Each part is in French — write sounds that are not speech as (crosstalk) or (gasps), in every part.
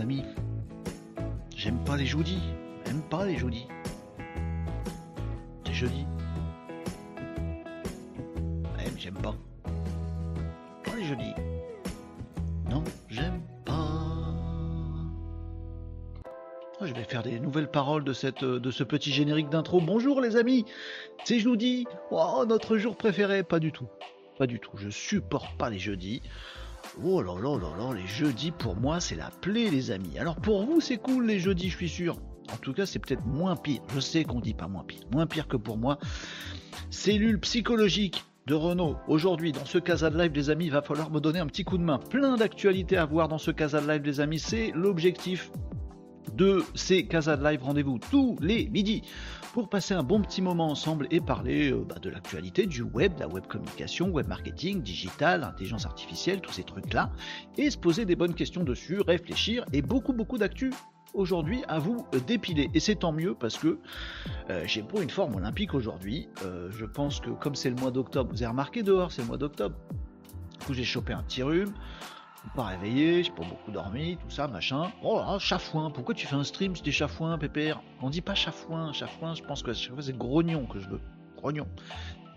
amis. J'aime pas les jeudis. J'aime pas les jeudis. C'est jeudi. Ouais, j'aime pas. Pas les jeudis. Non, j'aime pas. Oh, Je vais faire des nouvelles paroles de, cette, de ce petit générique d'intro. Bonjour les amis, c'est jeudi. Oh, notre jour préféré. Pas du tout. Pas du tout. Je supporte pas les jeudis. Oh là là là là, les jeudis pour moi c'est la plaie les amis. Alors pour vous c'est cool les jeudis je suis sûr. En tout cas c'est peut-être moins pire. Je sais qu'on dit pas moins pire. Moins pire que pour moi. Cellule psychologique de Renault. Aujourd'hui dans ce Casa de Live les amis il va falloir me donner un petit coup de main. Plein d'actualités à voir dans ce Casa de Live les amis. C'est l'objectif de ces Casa de Live rendez-vous tous les midis pour passer un bon petit moment ensemble et parler euh, bah, de l'actualité, du web, de la web communication, web marketing, digital, intelligence artificielle, tous ces trucs-là, et se poser des bonnes questions dessus, réfléchir, et beaucoup beaucoup d'actu aujourd'hui à vous dépiler. Et c'est tant mieux parce que euh, j'ai pour une forme olympique aujourd'hui. Euh, je pense que comme c'est le mois d'octobre, vous avez remarqué dehors, c'est le mois d'octobre. Du j'ai chopé un petit rhume pas réveillé, j'ai pas beaucoup dormi, tout ça, machin. Oh là, chafouin, pourquoi tu fais un stream si t'es chafouin, pépère? On dit pas chafouin, chafouin, je pense que c'est grognon que je veux. Grognon.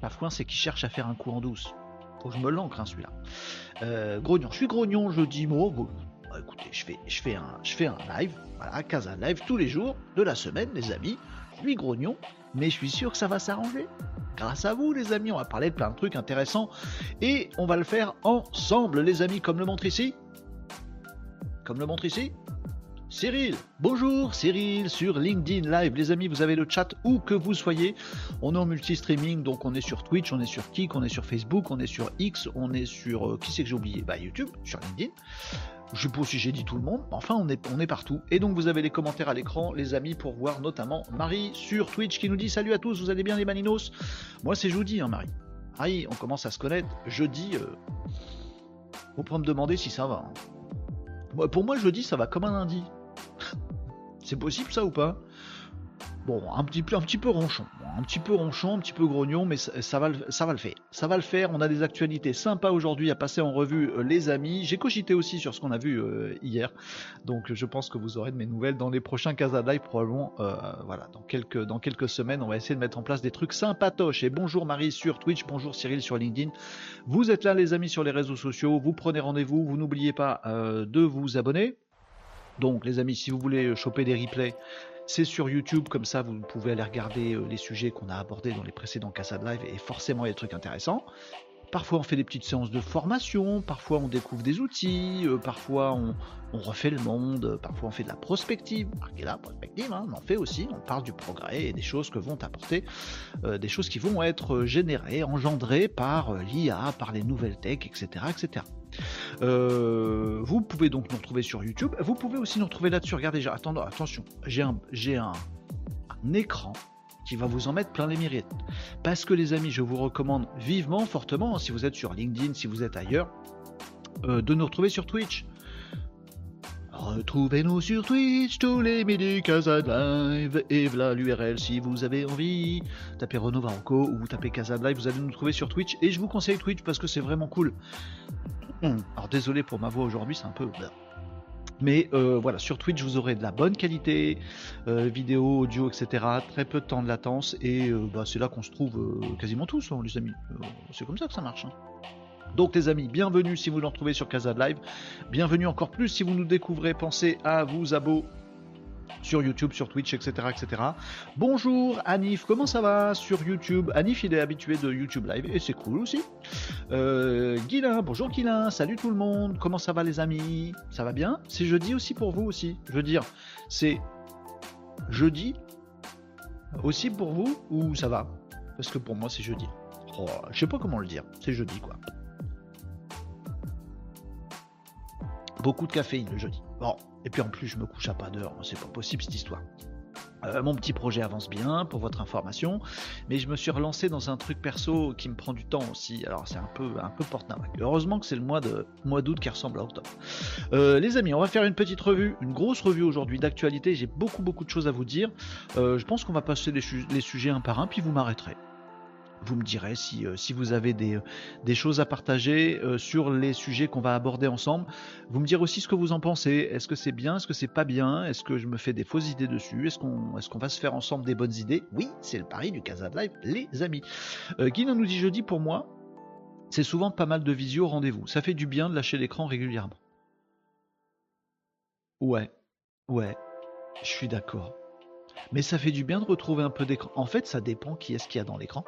Chafouin, c'est qui cherche à faire un coup en douce. Faut que je me l'ancre, hein, celui-là. Euh, grognon, je suis grognon, je dis, moi, bah, écoutez, je fais, je, fais un, je fais un live, voilà, Casa Live, tous les jours de la semaine, les amis. Suis grognon, mais je suis sûr que ça va s'arranger. Grâce à vous, les amis, on va parler de plein de trucs intéressants et on va le faire ensemble, les amis, comme le montre ici. Comme le montre ici. Cyril, bonjour Cyril sur LinkedIn Live. Les amis, vous avez le chat où que vous soyez. On est en multi-streaming, donc on est sur Twitch, on est sur Kik, on est sur Facebook, on est sur X, on est sur. euh, qui c'est que j'ai oublié? Bah YouTube, sur LinkedIn. Je sais pas si j'ai dit tout le monde, mais enfin on est, partout. Et donc vous avez les commentaires à l'écran, les amis, pour voir notamment Marie sur Twitch qui nous dit Salut à tous, vous allez bien les maninos? Moi c'est jeudi, hein, Marie. Marie, on commence à se connaître. Jeudi, euh, faut pas me demander si ça va. hein. Pour moi, jeudi, ça va comme un lundi. (laughs) c'est possible ça ou pas? Bon, un petit peu, un petit peu ronchon, un petit peu ronchon, un petit peu grognon, mais ça, va, ça va le faire. Ça va le faire. On a des actualités sympas aujourd'hui à passer en revue, euh, les amis. J'ai cogité aussi sur ce qu'on a vu euh, hier, donc je pense que vous aurez de mes nouvelles dans les prochains Casa probablement. euh, voilà, dans quelques, dans quelques semaines, on va essayer de mettre en place des trucs sympatoches. Et bonjour Marie sur Twitch, bonjour Cyril sur LinkedIn. Vous êtes là, les amis, sur les réseaux sociaux. Vous prenez rendez-vous. Vous n'oubliez pas de vous abonner. Donc, les amis, si vous voulez choper des replays, c'est sur YouTube, comme ça vous pouvez aller regarder euh, les sujets qu'on a abordés dans les précédents Casa de Live et forcément il y a des trucs intéressants. Parfois on fait des petites séances de formation, parfois on découvre des outils, euh, parfois on, refait le monde, euh, parfois on fait de la prospective. Marquez là, prospective, hein, on en fait aussi, on parle du progrès et des choses que vont apporter, des choses qui vont être générées, engendrées par l'IA, par les nouvelles tech, etc. etc. Euh, vous pouvez donc nous retrouver sur YouTube. Vous pouvez aussi nous retrouver là-dessus. Regardez, attendez, attention, j'ai un, un, écran qui va vous en mettre plein les mérites. Parce que les amis, je vous recommande vivement, fortement, si vous êtes sur LinkedIn, si vous êtes ailleurs, euh, de nous retrouver sur Twitch. Retrouvez-nous sur Twitch tous les midis, Casa Live, et voilà l'URL si vous avez envie. Tapez Renault Varanco ou vous tapez Casa Live, vous allez nous trouver sur Twitch. Et je vous conseille Twitch parce que c'est vraiment cool. Hum, Alors désolé pour ma voix aujourd'hui, c'est un peu... Mais euh, voilà, sur Twitch, vous aurez de la bonne qualité, euh, vidéo, audio, etc. Très peu de temps de latence, et euh, bah, c'est là qu'on se trouve quasiment tous, hein, les amis. C'est comme ça que ça marche. hein. Donc les amis, bienvenue si vous nous retrouvez sur Casa de Live. Bienvenue encore plus si vous nous découvrez. Pensez à vous abonner sur YouTube, sur Twitch, etc., etc. Bonjour Anif, comment ça va sur YouTube? Anif, il est habitué de YouTube Live et c'est cool aussi. Euh, Guilin, bonjour Guilin, salut tout le monde, comment ça va les amis? Ça va bien? C'est jeudi aussi pour vous aussi Je veux dire, c'est jeudi aussi pour vous ou ça va? Parce que pour moi c'est jeudi. Oh, je sais pas comment le dire, c'est jeudi quoi. Beaucoup de caféine le jeudi. Bon, et puis en plus je me couche à pas d'heure, c'est pas possible cette histoire. Euh, mon petit projet avance bien, pour votre information, mais je me suis relancé dans un truc perso qui me prend du temps aussi. Alors c'est un peu un peu porte-navac. Heureusement que c'est le mois de mois d'août qui ressemble à octobre. Euh, les amis, on va faire une petite revue, une grosse revue aujourd'hui d'actualité. J'ai beaucoup beaucoup de choses à vous dire. Euh, je pense qu'on va passer les sujets un par un, puis vous m'arrêterez. Vous me direz si, euh, vous avez des, des, choses à partager euh, sur les sujets qu'on va aborder ensemble. Vous me direz aussi ce que vous en pensez. Est-ce que c'est bien Est-ce que c'est pas bien? Est-ce que je me fais des fausses idées dessus? Est-ce qu'on va se faire ensemble des bonnes idées? Oui, c'est le pari du Casa Live, les amis. Euh, nous dit jeudi pour moi, c'est souvent pas mal de visio rendez-vous. Ça fait du bien de lâcher l'écran régulièrement. Ouais, ouais, je suis d'accord. Mais ça fait du bien de retrouver un peu d'écran. En fait, ça dépend qui est-ce qu'il y a dans l'écran.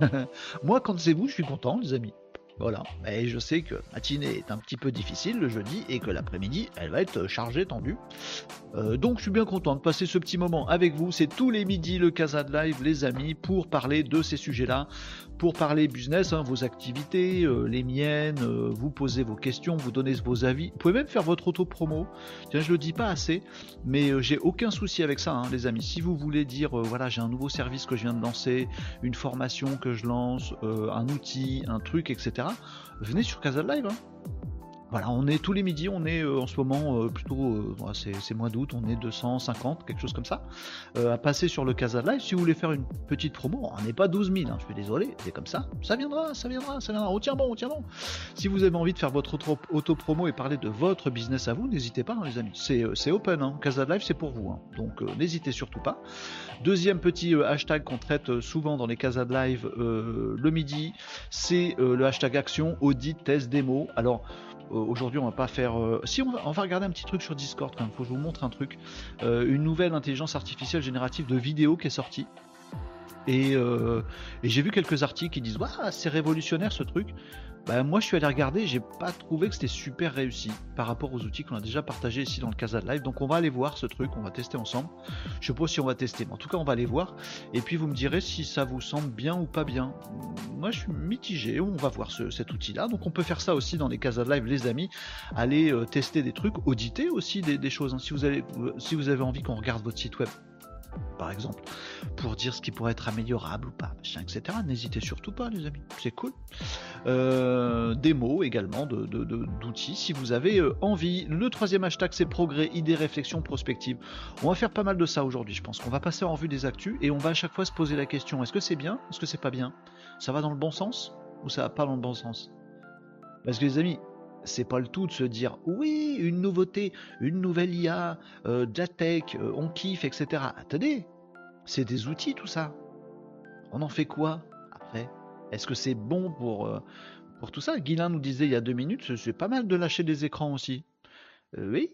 (laughs) Moi, quand c'est vous, je suis content, les amis. Voilà. Et je sais que matinée est un petit peu difficile le jeudi et que l'après-midi, elle va être chargée, tendue. Euh, donc je suis bien content de passer ce petit moment avec vous. C'est tous les midis le Casa Live, les amis, pour parler de ces sujets-là, pour parler business, hein, vos activités, euh, les miennes, euh, vous posez vos questions, vous donnez vos avis. Vous pouvez même faire votre auto-promo. Tiens, je le dis pas assez, mais j'ai aucun souci avec ça, hein, les amis. Si vous voulez dire, voilà, j'ai un nouveau service que je viens de lancer, une formation que je lance, un outil, un truc, etc. Venez sur Casa Live. Hein. Voilà, on est tous les midis, on est euh, en ce moment euh, plutôt, euh, c'est mois d'août, on est 250, quelque chose comme ça, à passer sur le Casa Live. Si vous voulez faire une petite promo, on n'est pas 12 000, hein, je suis désolé, c'est comme ça, ça viendra, ça viendra, ça viendra, on tient bon, on tient bon. Si vous avez envie de faire votre auto-promo et parler de votre business à vous, n'hésitez pas, hein, les amis, c'est open, hein. Casa Live c'est pour vous, donc n'hésitez surtout pas. Deuxième petit hashtag qu'on traite souvent dans les Casa Live le midi, c'est le hashtag action, audit, test, démo. Alors, aujourd'hui, on va pas faire. Euh, si on va, regarder un petit truc sur Discord, quand même. Faut que je vous montre un truc. Euh, une nouvelle intelligence artificielle générative de vidéo qui est sortie. Et, j'ai vu quelques articles qui disent Waouh, c'est révolutionnaire ce truc. Bah, moi je suis allé regarder, j'ai pas trouvé que c'était super réussi par rapport aux outils qu'on a déjà partagés ici dans le Casa de Live. Donc on va aller voir ce truc, on va tester ensemble. Je sais pas si on va tester, mais en tout cas on va aller voir. Et puis vous me direz si ça vous semble bien ou pas bien. Moi je suis mitigé, on va voir cet outil-là. Donc on peut faire ça aussi dans les Casa de Live, les amis. Aller euh, tester des trucs, auditer aussi des, choses. Hein. Avez, si vous avez envie qu'on regarde votre site web, par exemple, pour dire ce qui pourrait être améliorable ou pas, etc. N'hésitez surtout pas, les amis, c'est cool. Euh, des mots également d'outils si vous avez euh, envie. Le troisième hashtag, c'est progrès, idées, réflexion, prospective. On va faire pas mal de ça aujourd'hui, je pense. qu'on va passer en revue des actus et on va à chaque fois se poser la question est-ce que c'est bien Est-ce que c'est pas bien? Ça va dans le bon sens ou ça va pas dans le bon sens? Parce que les amis, c'est pas le tout de se dire oui, une nouveauté, une nouvelle IA, euh, euh, on kiffe, etc. Attendez, c'est des outils tout ça. On en fait quoi après? Est-ce que c'est bon pour, euh, pour tout ça? Guilain nous disait il y a deux minutes, c'est pas mal de lâcher des écrans aussi. oui,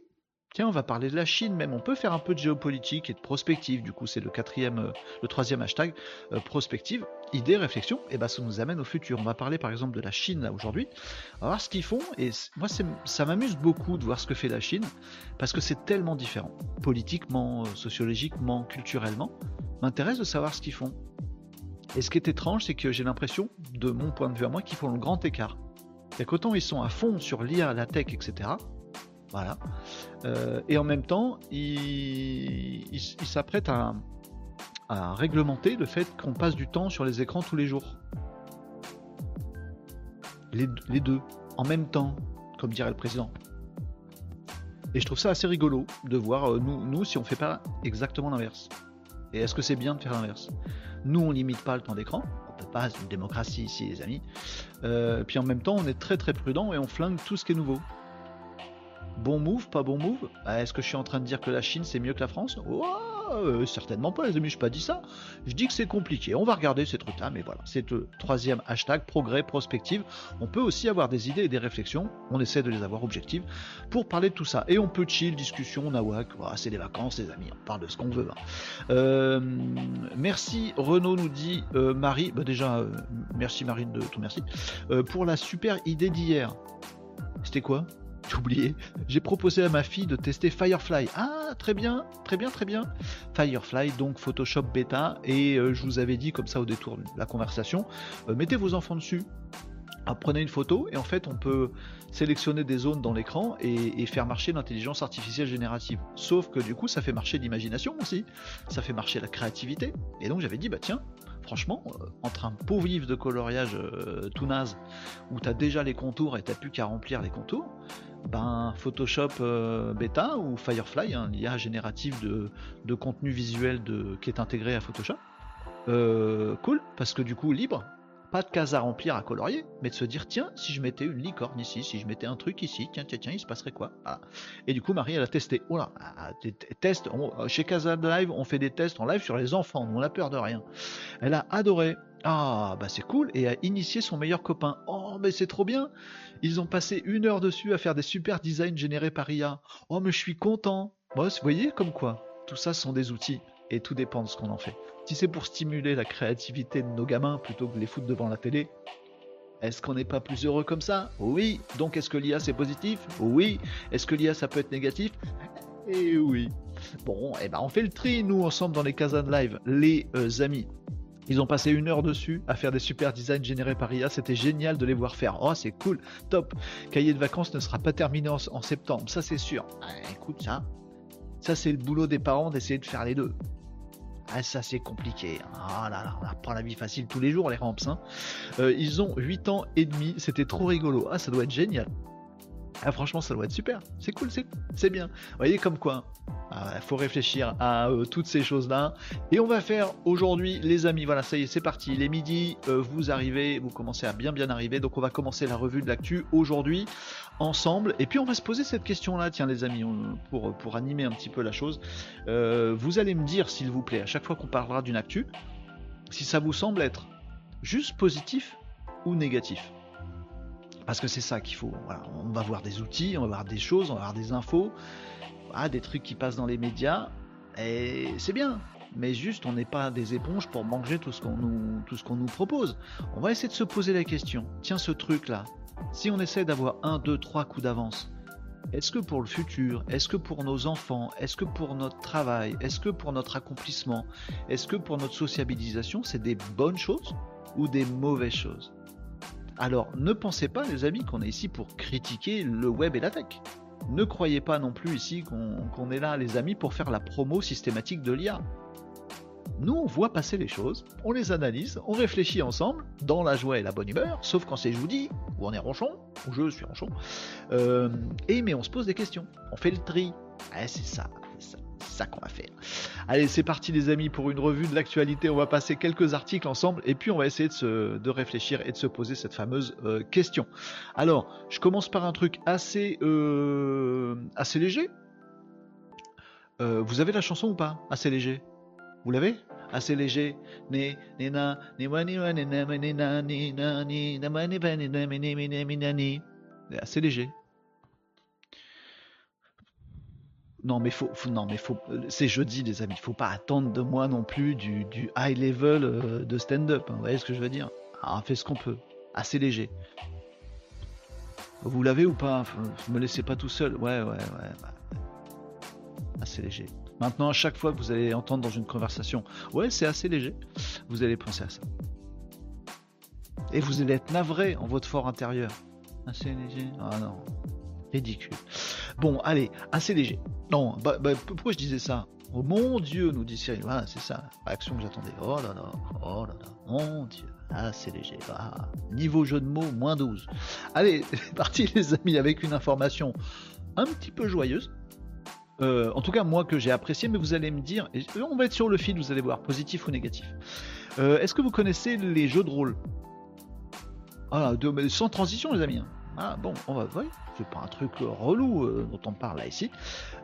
Tiens, on va parler de la Chine même. On peut faire un peu de géopolitique et de prospective. Du coup, c'est le quatrième, euh, le troisième hashtag, euh, prospective, idée, réflexion. Et ben, ça nous amène au futur. On va parler par exemple de la Chine là aujourd'hui. On va voir ce qu'ils font. Et moi, ça m'amuse beaucoup de voir ce que fait la Chine parce que c'est tellement différent, politiquement, euh, sociologiquement, culturellement. M'intéresse de savoir ce qu'ils font. Et ce qui est étrange, c'est que j'ai l'impression, de mon point de vue à moi, qu'ils font le grand écart. C'est qu'autant ils sont à fond sur l'IA, la tech, etc. Voilà. Euh, et en même temps, il, s'apprête à, réglementer le fait qu'on passe du temps sur les écrans tous les jours. Les, deux, en même temps, comme dirait le président. Et je trouve ça assez rigolo de voir, euh, nous, nous, si on fait pas exactement l'inverse. Et est-ce que c'est bien de faire l'inverse? Nous, on limite pas le temps d'écran, on peut pas, c'est une démocratie ici, les amis. Euh, puis en même temps, on est très très prudent et on flingue tout ce qui est nouveau. Bon move, pas bon move bah, Est-ce que je suis en train de dire que la Chine c'est mieux que la France euh, Certainement pas les amis, je n'ai pas dit ça. Je dis que c'est compliqué. On va regarder ces trucs-là, mais voilà. C'est le troisième hashtag, progrès, prospective. On peut aussi avoir des idées et des réflexions. On essaie de les avoir objectives pour parler de tout ça. Et on peut chill, discussion, nawak. Voilà, c'est les vacances les amis, on parle de ce qu'on veut. Hein. Euh, merci Renaud nous dit euh, Marie. Bah, déjà, merci Marie de tout merci. pour la super idée d'hier. C'était quoi? (laughs) oublié. J'ai proposé à ma fille de tester Firefly. Ah, très bien, très bien, très bien. Firefly, donc Photoshop bêta. Et euh, je vous avais dit comme ça au détour de la conversation, euh, mettez vos enfants dessus. Prenez une photo et en fait on peut sélectionner des zones dans l'écran et, faire marcher l'intelligence artificielle générative. Sauf que du coup ça fait marcher l'imagination aussi, ça fait marcher la créativité. Et donc j'avais dit bah tiens, franchement, euh, entre un pauvre livre de coloriage tout naze où tu as déjà les contours et t'as plus qu'à remplir les contours, ben, Photoshop euh, bêta ou Firefly, un IA générative de, contenu visuel de, qui est intégré à Photoshop, euh, cool, parce que du coup, libre, pas de cases à remplir à colorier, mais de se dire tiens, si je mettais une licorne ici, si je mettais un truc ici, tiens, tiens, tiens, il se passerait quoi? Et du coup, Marie, elle a testé. Oh là, ah, test, chez Casa Live, on fait des tests en live sur les enfants, on a peur de rien. Elle a adoré. Ah, bah c'est cool, et a initié son meilleur copain. Oh, mais c'est trop bien Ils ont passé une heure dessus à faire des super designs générés par IA. Oh, mais je suis content Moi, vous voyez comme quoi Tout ça sont des outils, et tout dépend de ce qu'on en fait. Si c'est pour stimuler la créativité de nos gamins plutôt que de les foutre devant la télé, est-ce qu'on n'est pas plus heureux comme ça? Oui. Donc est-ce que l'IA c'est positif? Oui. Est-ce que l'IA ça peut être négatif? Eh oui. Bon, eh ben on fait le tri nous ensemble dans les Kazan Live, les euh, amis. Ils ont passé une heure dessus à faire des super designs générés par IA. C'était génial de les voir faire. Oh, c'est cool, top. Cahier de vacances ne sera pas terminé en, septembre, ça c'est sûr. Ah, écoute, ça, ça c'est le boulot des parents d'essayer de faire les deux. Ah, ça c'est compliqué. Ah là là, on apprend la vie facile tous les jours les ramps. Hein. Euh, ils ont 8 ans et demi, c'était trop rigolo. Ah ça doit être génial. Ah, franchement, ça doit être super. C'est cool, c'est bien. Vous voyez comme quoi il ah, faut réfléchir à euh, toutes ces choses-là. Et on va faire aujourd'hui, les amis, voilà, ça y est, c'est parti. Les midis, euh, vous arrivez, vous commencez à bien bien arriver. Donc on va commencer la revue de l'actu aujourd'hui ensemble. Et puis on va se poser cette question-là, tiens les amis, pour, pour animer un petit peu la chose. Euh, vous allez me dire, s'il vous plaît, à chaque fois qu'on parlera d'une actu, si ça vous semble être juste positif ou négatif. Parce que c'est ça qu'il faut. on va voir des outils, on va voir des choses, on va voir des infos des trucs qui passent dans les médias, et c'est bien. Mais juste, on n'est pas des éponges pour manger tout ce qu'on nous, propose. On va essayer de se poser la question. Tiens, ce truc-là, si on essaie d'avoir un, deux, trois coups d'avance, est-ce que pour le futur, est-ce que pour nos enfants, est-ce que pour notre travail, est-ce que pour notre accomplissement, est-ce que pour notre sociabilisation, c'est des bonnes choses ou des mauvaises choses? Alors, ne pensez pas, les amis, qu'on est ici pour critiquer le web et la tech ne croyez pas non plus ici qu'on est là, les amis, pour faire la promo systématique de l'IA. Nous, on voit passer les choses, on les analyse, on réfléchit ensemble, dans la joie et la bonne humeur, sauf quand c'est je vous dis, ou on est ronchon, ou je suis ronchon, euh, et mais on se pose des questions, on fait le tri. Eh, c'est ça, c'est ça qu'on va faire. Allez, c'est parti les amis pour une revue de l'actualité. On va passer quelques articles ensemble et puis on va essayer de, réfléchir et de se poser cette fameuse euh, question. Alors, je commence par un truc assez, euh, assez léger. Vous avez la chanson ou pas Assez léger? Vous l'avez? Assez léger. Assez léger. Non mais faut, non mais faut, c'est jeudi les amis, faut pas attendre de moi non plus du, high level euh, de stand-up. Hein, vous voyez ce que je veux dire? Ah, On fait ce qu'on peut, assez léger. Vous l'avez ou pas? Vous me laissez pas tout seul. Ouais ouais ouais. Assez léger. Maintenant à chaque fois que vous allez entendre dans une conversation, ouais c'est assez léger, vous allez penser à ça. Et vous allez être navré en votre fort intérieur. Assez léger. Ah non, ridicule. Bon, allez, assez léger. Non, bah, bah, pourquoi je disais ça? Oh mon Dieu, nous dit Cyril. Voilà, c'est ça, réaction que j'attendais. Oh là là, oh là là, mon Dieu. assez léger. Ah, niveau jeu de mots, moins 12. Allez, (laughs) c'est parti les amis avec une information un petit peu joyeuse. Euh, en tout cas, moi que j'ai apprécié, mais vous allez me dire, on va être sur le fil, vous allez voir, positif ou négatif. Euh, est-ce que vous connaissez les jeux de rôle? Ah, sans transition les amis. Hein. Ah bon, on va, voir c'est pas un truc relou euh, dont on parle là ici.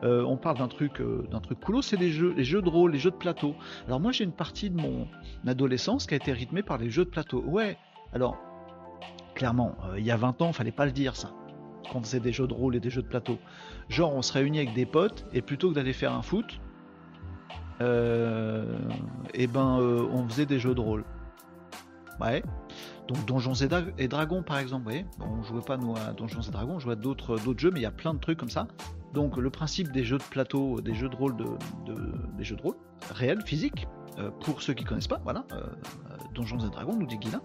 Euh, on parle d'un truc, euh, d'un truc cool, c'est les jeux, les jeux de rôle, les jeux de plateau. Alors moi j'ai une partie de mon adolescence qui a été rythmée par les jeux de plateau. Ouais, alors clairement, il y a 20 ans, fallait pas le dire ça. Quand on faisait des jeux de rôle et des jeux de plateau. Genre on se réunit avec des potes et plutôt que d'aller faire un foot, et eh ben on faisait des jeux de rôle. Ouais. Donc Donjons et, Dragons par exemple, vous voyez, on jouait pas à Donjons et Dragons, on jouait à d'autres jeux, mais il y a plein de trucs comme ça. Donc le principe des jeux de plateau, des jeux de rôle, de, des jeux de rôle réels, physiques, euh, pour ceux qui connaissent pas, voilà, euh, Donjons et Dragons, nous dit Guilin.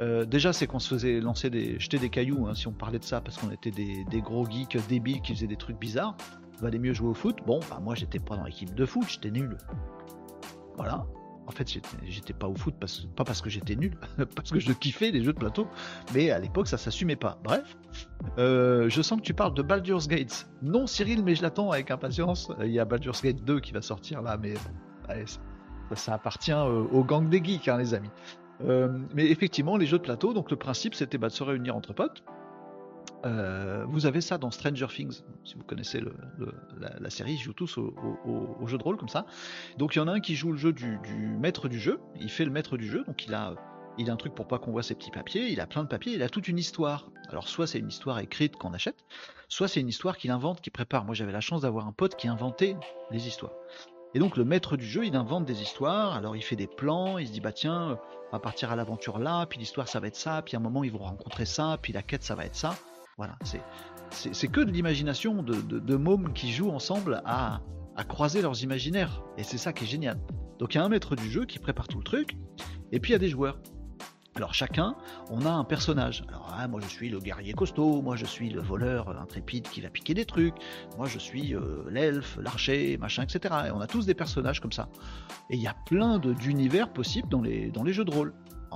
Euh, déjà, c'est qu'on se faisait lancer des, jeter des cailloux, hein, si on parlait de ça, parce qu'on était des, gros geeks débiles qui faisaient des trucs bizarres. Valait mieux jouer au foot. Bon, bah moi j'étais pas dans l'équipe de foot, j'étais nul. Voilà, en fait, j'étais pas au foot, pas parce que j'étais nul, (laughs) parce que je kiffais les jeux de plateau, mais à l'époque ça s'assumait pas. Bref, euh, je sens que tu parles de Baldur's Gate. Non, Cyril, mais je l'attends avec impatience. Il y a Baldur's Gate 2 qui va sortir là, mais bon, ça appartient au gang des geeks, hein, les amis. mais effectivement, les jeux de plateau, donc le principe c'était bah, de se réunir entre potes. vous avez ça dans Stranger Things, si vous connaissez la, série, ils jouent tous au, jeu de rôle comme ça. Donc il y en a un qui joue le jeu du, maître du jeu, il fait le maître du jeu, donc il a il a un truc pour pas qu'on voit ses petits papiers, il a plein de papiers, il a toute une histoire. Alors soit c'est une histoire écrite qu'on achète, soit c'est une histoire qu'il invente, qu'il prépare. Moi j'avais la chance d'avoir un pote qui inventait les histoires. Et donc le maître du jeu, il invente des histoires, alors il fait des plans, il se dit bah tiens, on va partir à l'aventure là, puis l'histoire ça va être ça, puis à un moment ils vont rencontrer ça, puis la quête ça va être ça. Voilà, c'est que de l'imagination de, de, mômes qui jouent ensemble à, à croiser leurs imaginaires. Et c'est ça qui est génial. Donc il y a un maître du jeu qui prépare tout le truc, et puis il y a des joueurs. Alors chacun, on a un personnage. Alors hein, moi je suis le guerrier costaud, moi je suis le voleur intrépide qui va piquer des trucs, moi je suis euh, l'elfe, l'archer, machin, etc. Et on a tous des personnages comme ça. Et il y a plein d'univers possibles dans les, dans les jeux de rôle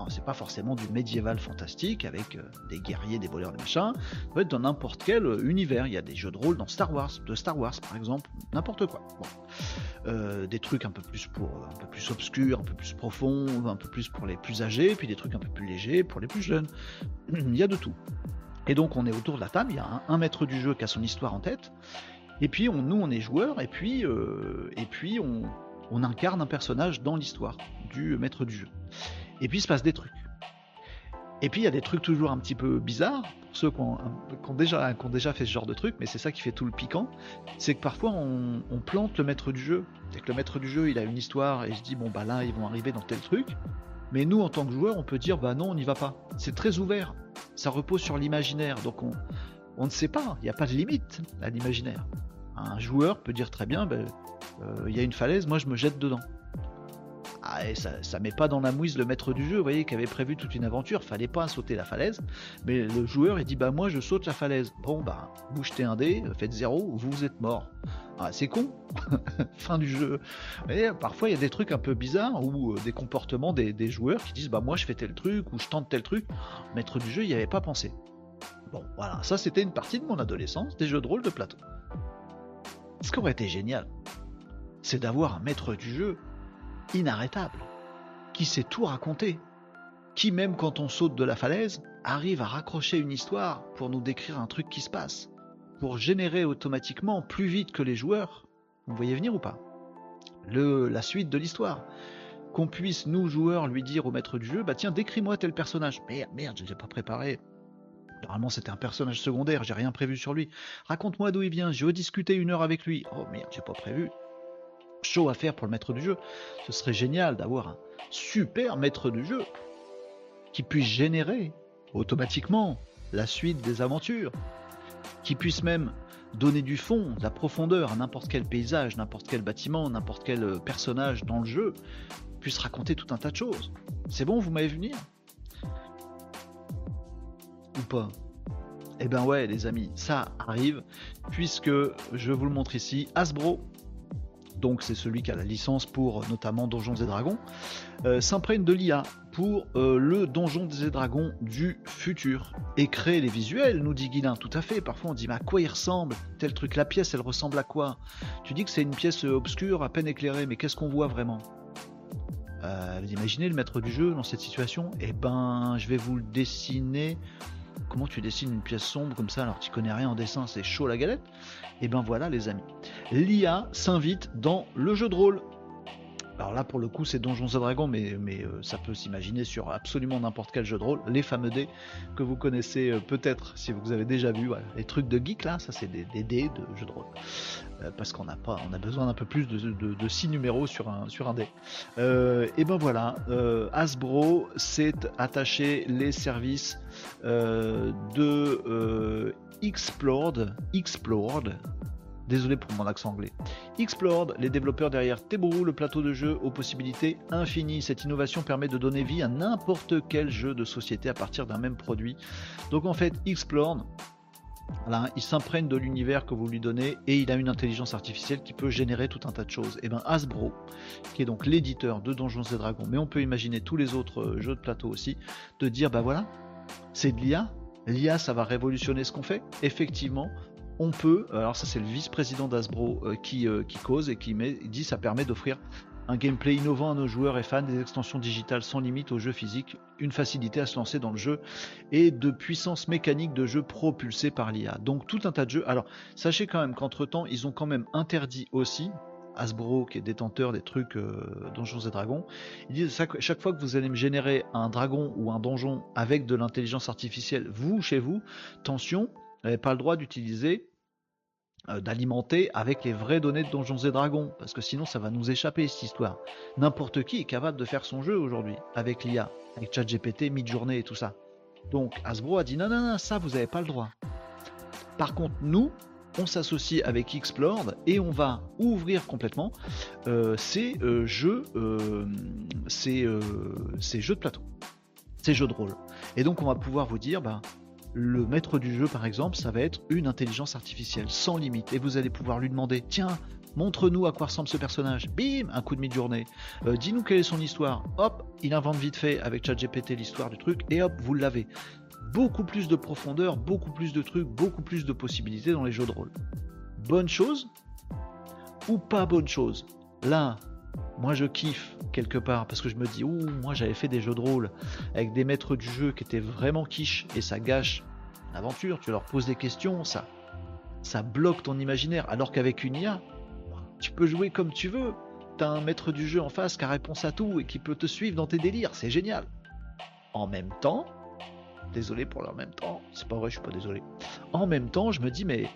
c'est pas forcément du médiéval fantastique avec euh, des guerriers, des voleurs, des machins. Ça peut être dans n'importe quel euh, univers. Il y a des jeux de rôle dans Star Wars, de Star Wars par exemple, n'importe quoi. Euh, des trucs un peu plus pour un peu plus obscurs, un peu plus profonds, un peu plus pour les plus âgés, puis des trucs un peu plus légers pour les plus jeunes. (clears throat) Il y a de tout. Et donc on est autour de la table, il y a un, maître du jeu qui a son histoire en tête, et puis nous on est joueurs, et puis, et puis on incarne un personnage dans l'histoire du maître du jeu. Et puis il se passe des trucs. Et puis il y a des trucs toujours un petit peu bizarres, pour ceux qui ont, déjà, fait ce genre de trucs, mais c'est ça qui fait tout le piquant, c'est que parfois on, plante le maître du jeu. C'est que le maître du jeu il a une histoire et je dis bon bah là ils vont arriver dans tel truc, mais nous en tant que joueurs on peut dire bah non on n'y va pas. C'est très ouvert, ça repose sur l'imaginaire, donc on, ne sait pas, il n'y a pas de limite à l'imaginaire. Un joueur peut dire très bien, ben, euh, il y a une falaise, moi je me jette dedans. Ah, ça, met pas dans la mouise le maître du jeu, vous voyez, qui avait prévu toute une aventure, fallait pas sauter la falaise, mais le joueur il dit bah moi je saute la falaise. Bon bah jetez un dé, faites zéro, vous êtes mort. Ah, c'est con, (laughs) fin du jeu. Mais parfois il y a des trucs un peu bizarres ou euh, des comportements des, joueurs qui disent bah moi je fais tel truc ou je tente tel truc. Maître du jeu il n'y avait pas pensé. Bon voilà, ça c'était une partie de mon adolescence, des jeux de rôle de plateau. Ce qui aurait été génial, c'est d'avoir un maître du jeu inarrêtable, qui sait tout raconter, qui même quand on saute de la falaise, arrive à raccrocher une histoire pour nous décrire un truc qui se passe, pour générer automatiquement plus vite que les joueurs. Vous voyez venir ou pas? Le, La suite de l'histoire. Qu'on puisse, nous joueurs, lui dire au maître du jeu, bah tiens, décris-moi tel personnage. Merde, merde, je l'ai pas préparé. Normalement, c'était un personnage secondaire, j'ai rien prévu sur lui. Raconte-moi d'où il vient, je veux discuter une heure avec lui. Oh merde, j'ai pas prévu chaud à faire pour le maître du jeu. Ce serait génial d'avoir un super maître du jeu qui puisse générer automatiquement la suite des aventures, qui puisse même donner du fond, de la profondeur à n'importe quel paysage, n'importe quel bâtiment, n'importe quel euh, personnage dans le jeu, puisse raconter tout un tas de choses. C'est bon, vous m'avez venir? Ou pas? Eh ben ouais les amis, ça arrive, puisque je vous le montre ici, Hasbro donc c'est celui qui a la licence pour euh, notamment Donjons et Dragons, euh, s'imprègne de l'IA pour euh, le Donjon des Dragons du futur. Et créer les visuels, nous dit Guilin, tout à fait. Parfois on dit mais à quoi il ressemble? Tel truc, la pièce elle ressemble à quoi? Tu dis que c'est une pièce obscure, à peine éclairée, mais qu'est-ce qu'on voit vraiment? Vous imaginez le maître du jeu dans cette situation? Eh ben, je vais vous le dessiner Comment tu dessines une pièce sombre comme ça alors tu connais rien en dessin, c'est chaud la galette Et eh ben voilà les amis. L'IA s'invite dans le jeu de rôle. Alors là, pour le coup, c'est Donjons et Dragons, mais, euh, ça peut s'imaginer sur absolument n'importe quel jeu de rôle. Les fameux dés que vous connaissez euh, peut-être si vous avez déjà vu. Les trucs de geek là, ça c'est des, dés de jeu de rôle. Euh, parce qu'on a pas, on a besoin d'un peu plus de, de, 6 numéros sur un, sur un dé. et ben voilà, Hasbro s'est attaché les services de Explored, Explored, Désolé pour mon accent anglais. Explored, les développeurs derrière Teburu, le plateau de jeu aux possibilités infinies. Cette innovation permet de donner vie à n'importe quel jeu de société à partir d'un même produit. Donc en fait, Explored, il s'imprègne de l'univers que vous lui donnez et il a une intelligence artificielle qui peut générer tout un tas de choses. Et bien Hasbro, qui est donc l'éditeur de Donjons et Dragons, mais on peut imaginer tous les autres euh, jeux de plateau aussi, de dire bah voilà, c'est de l'IA, l'IA ça va révolutionner ce qu'on fait. Effectivement, on peut, alors ça c'est le vice-président d'Asbro euh, qui, euh, qui, cause et qui met, dit ça permet d'offrir un gameplay innovant à nos joueurs et fans, des extensions digitales sans limite aux jeux physiques, une facilité à se lancer dans le jeu et de puissance mécanique de jeu propulsée par l'IA. Donc tout un tas de jeux. Alors sachez quand même qu'entre temps, ils ont quand même interdit aussi, Hasbro, qui est détenteur des trucs euh, Donjons et Dragons, ils disent chaque, fois que vous allez me générer un dragon ou un donjon avec de l'intelligence artificielle, vous, chez vous, attention, n'avez pas le droit d'utiliser, euh, d'alimenter avec les vraies données de Donjons et Dragons, parce que sinon ça va nous échapper cette histoire. N'importe qui est capable de faire son jeu aujourd'hui, avec l'IA, avec ChatGPT, Midjourney et tout ça. Donc Hasbro a dit non, non, non, ça vous n'avez pas le droit. Par contre, nous, on s'associe avec Xplord et on va ouvrir complètement euh, ces euh, jeux, ces, ces, jeux de plateau, ces jeux de rôle. Et donc on va pouvoir vous dire, bah, le maître du jeu par exemple, ça va être une intelligence artificielle sans limite. Et vous allez pouvoir lui demander, tiens, montre-nous à quoi ressemble ce personnage. Bim, un coup de mi-journée. Dis-nous quelle est son histoire. Hop, il invente vite fait avec ChatGPT l'histoire du truc et hop, vous l'avez beaucoup plus de profondeur, beaucoup plus de trucs, beaucoup plus de possibilités dans les jeux de rôle. Bonne chose ou pas bonne chose? Là, moi je kiffe quelque part parce que je me dis, ouh, moi j'avais fait des jeux de rôle avec des maîtres du jeu qui étaient vraiment quiche et ça gâche l'aventure. Tu leur poses des questions, ça, ça bloque ton imaginaire. Alors qu'avec une IA, tu peux jouer comme tu veux. T'as un maître du jeu en face qui a réponse à tout et qui peut te suivre dans tes délires, c'est génial. En même temps, désolé pour leur même temps. C'est pas vrai, je suis pas désolé. En même temps, je me dis, mais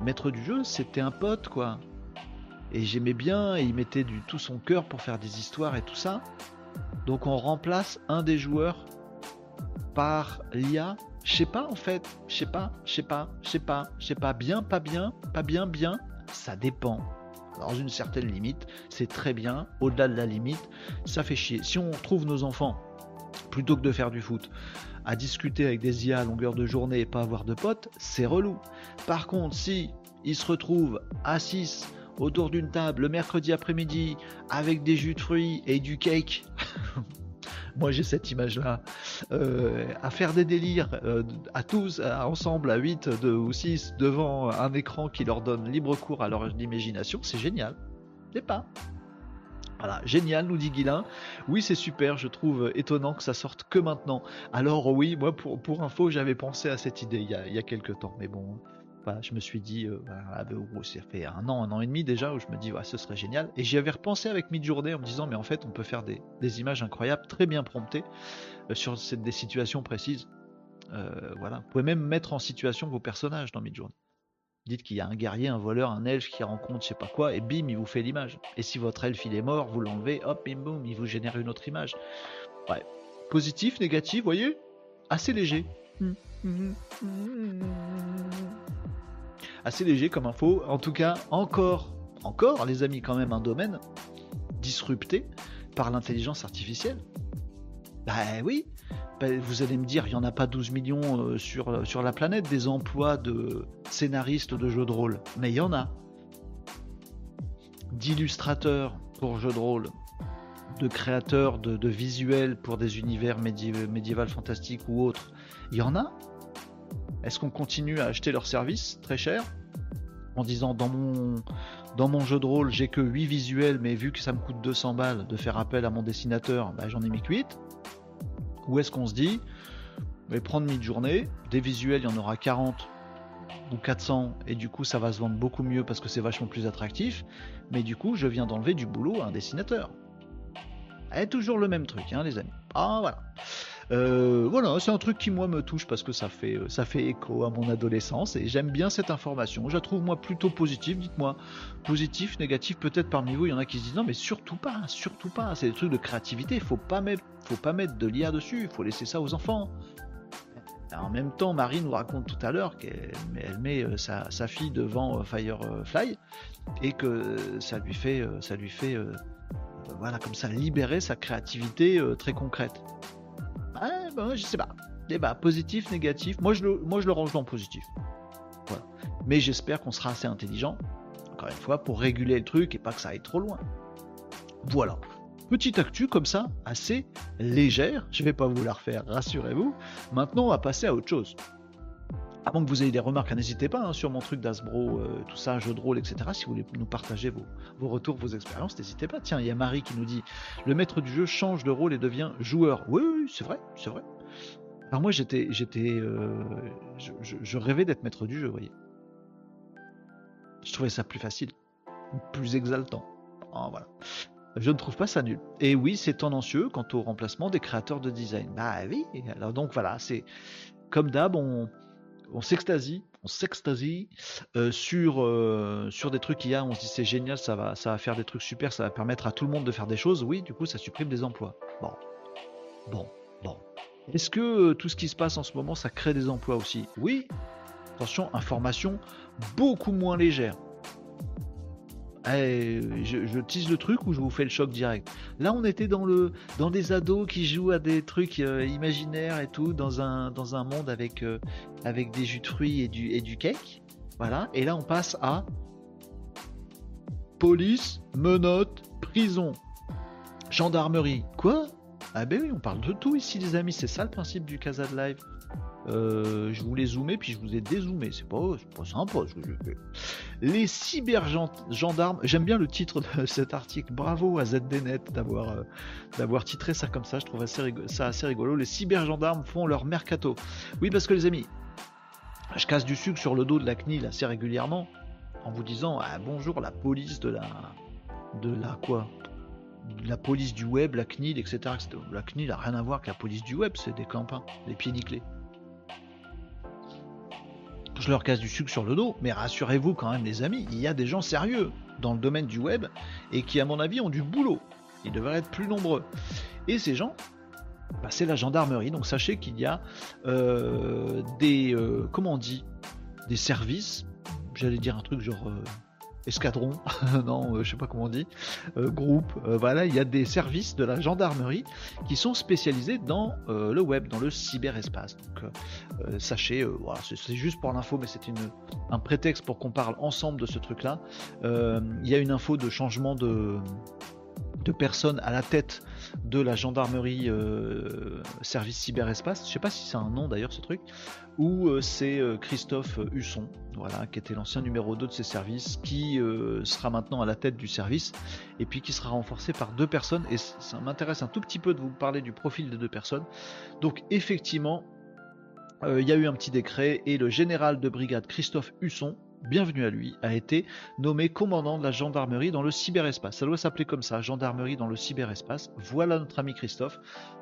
maître du jeu, c'était un pote, quoi. Et j'aimais bien, et il mettait du tout son cœur pour faire des histoires et tout ça. Donc on remplace un des joueurs par l'IA. Je sais pas en fait, je sais pas, je sais pas, je sais pas, je sais pas, bien, pas bien, pas bien, bien, ça dépend. Dans une certaine limite, c'est très bien. Au-delà de la limite, ça fait chier. Si on trouve nos enfants, plutôt que de faire du foot, à discuter avec des IA à longueur de journée et pas avoir de potes, c'est relou. Par contre, si ils se retrouvent à 6 autour d'une table le mercredi après-midi avec des jus de fruits et du cake, (laughs) moi j'ai cette image-là, euh, à faire des délires euh, à tous, ensemble, à 8 ou 6, devant un écran qui leur donne libre cours à leur imagination, c'est génial. C'est pas. Voilà, génial, nous dit Guilin. Oui, c'est super, je trouve étonnant que ça sorte que maintenant. Alors oui, moi pour, pour info, j'avais pensé à cette idée il il y a quelques temps, mais bon, je me suis dit, euh, bah, ça fait un an, un an et demi déjà, où je me dis, ce serait génial. Et j'y avais repensé avec Midjourney en me disant, mais en fait, on peut faire des, images incroyables, très bien promptées, euh, sur des situations précises. Euh, voilà, vous pouvez même mettre en situation vos personnages dans Midjourney. Dites qu'il y a un guerrier, un voleur, un elfe qui rencontre je sais pas quoi, et bim, il vous fait l'image. Et si votre elfe il est mort, vous l'enlevez, hop, bim, boum, il vous génère une autre image. Ouais. Positif, négatif, voyez? Assez léger. Assez léger comme info. En tout cas, encore, encore, les amis, quand même un domaine disrupté par l'intelligence artificielle. Bah oui, ben, vous allez me dire, il n'y en a pas 12 millions euh, sur, euh, sur la planète des emplois de scénaristes de jeux de rôle, mais il y en a. D'illustrateurs pour jeux de rôle, de créateurs de, visuels pour des univers médiéval fantastiques ou autres, il y en a. Est-ce qu'on continue à acheter leurs services très cher en disant dans mon, dans mon jeu de rôle j'ai que 8 visuels mais vu que ça me coûte 200 balles de faire appel à mon dessinateur, ben, j'en ai mis que 8 ou est-ce qu'on se dit, mais prendre mid-journée, des visuels, il y en aura 40 ou 400, et du coup ça va se vendre beaucoup mieux parce que c'est vachement plus attractif, mais du coup je viens d'enlever du boulot à un dessinateur. Et toujours le même truc, hein, les amis. Ah voilà. Euh, voilà, c'est un truc qui moi me touche parce que ça fait, euh, ça fait écho à mon adolescence et j'aime bien cette information. Je la trouve moi plutôt positive. Dites-moi, positif, négatif, peut-être parmi vous il y en a qui se disent non mais surtout pas, surtout pas. C'est des trucs de créativité. Faut pas faut pas mettre de l'IA dessus. Il faut laisser ça aux enfants. En même temps, Marie nous raconte tout à l'heure qu'elle met euh, sa, fille devant Firefly et que ça lui fait, ça lui fait, voilà, comme ça, libérer sa créativité très concrète. Bah, je sais pas. Débat positif, négatif. Moi je le, moi, je le range dans positif. Mais j'espère qu'on sera assez intelligent, encore une fois, pour réguler le truc et pas que ça aille trop loin. Voilà. Petite actu comme ça, assez légère. Je vais pas vous la refaire, rassurez-vous. Maintenant, on va passer à autre chose. Avant que vous ayez des remarques, n'hésitez pas hein, sur mon truc d'Asbro, euh, tout ça, jeu de rôle, etc. Si vous voulez nous partager vos, retours, vos expériences, n'hésitez pas. Tiens, il y a Marie qui nous dit le maître du jeu change de rôle et devient joueur. Oui, oui, c'est vrai, c'est vrai. Alors moi, j'étais, j'étais, euh, je, rêvais d'être maître du jeu, vous voyez. Je trouvais ça plus facile, plus exaltant. Oh, voilà. Je ne trouve pas ça nul. Et oui, c'est tendancieux quant au remplacement des créateurs de design. Bah oui. Alors donc voilà, c'est comme d'hab, on on s'extasie, on s'extasie euh, sur, euh, sur des trucs qu'il y a, on se dit c'est génial, ça va, ça va faire des trucs super, ça va permettre à tout le monde de faire des choses, oui, du coup ça supprime des emplois. Bon, bon, bon. Est-ce que euh, tout ce qui se passe en ce moment, ça crée des emplois aussi? Oui. Attention, information beaucoup moins légère. Eh, je, tease le truc ou je vous fais le choc direct? Là, on était dans le dans des ados qui jouent à des trucs euh, imaginaires et tout dans un dans un monde avec euh, avec des jus de fruits et du et du cake. Voilà. Et là, on passe à police, menottes, prison, gendarmerie. Quoi? Ah ben oui, on parle de tout ici, les amis. C'est ça le principe du Casa de Live. Euh, je voulais zoomer, puis je vous ai dézoomé. C'est pas, sympa. Les cyber-gendarmes, j'aime bien le titre de (laughs) cet article. Bravo à ZDNet d'avoir euh, d'avoir titré ça comme ça. Je trouve ça assez rigolo. Les cyber-gendarmes font leur mercato. Oui, parce que les amis, je casse du sucre sur le dos de la CNIL assez régulièrement en vous disant ah, bonjour la police de la de la quoi? La police du web, la CNIL, etc., La CNIL a rien à voir avec la police du web, c'est des campins, des pieds nickelés je leur casse du sucre sur le dos, mais rassurez-vous quand même les amis, il y a des gens sérieux dans le domaine du web et qui à mon avis ont du boulot. Ils devraient être plus nombreux. Et ces gens, bah, c'est la gendarmerie. Donc sachez qu'il y a euh, des, euh, comment on des services, j'allais dire un truc genre... Euh, escadron, (laughs) non, euh, je sais pas comment on dit, euh, groupe. Euh, voilà, il y a des services de la gendarmerie qui sont spécialisés dans le web, dans le cyberespace. Donc, sachez, voilà, c'est juste pour l'info, mais c'est un prétexte pour qu'on parle ensemble de ce truc-là. Il y a une info de changement de de personnes à la tête de la gendarmerie euh, service cyberespace. Je sais pas si c'est un nom d'ailleurs ce truc. Ou euh, c'est euh, Christophe Husson, voilà, qui était l'ancien numéro 2 de ces services, qui sera maintenant à la tête du service, et puis qui sera renforcé par deux personnes. Et ça m'intéresse un tout petit peu de vous parler du profil des deux personnes. Donc effectivement, il y a eu un petit décret et le général de brigade Christophe Husson bienvenue à lui, a été nommé commandant de la gendarmerie dans le cyberespace. Ça doit s'appeler comme ça, gendarmerie dans le cyberespace. Voilà notre ami Christophe,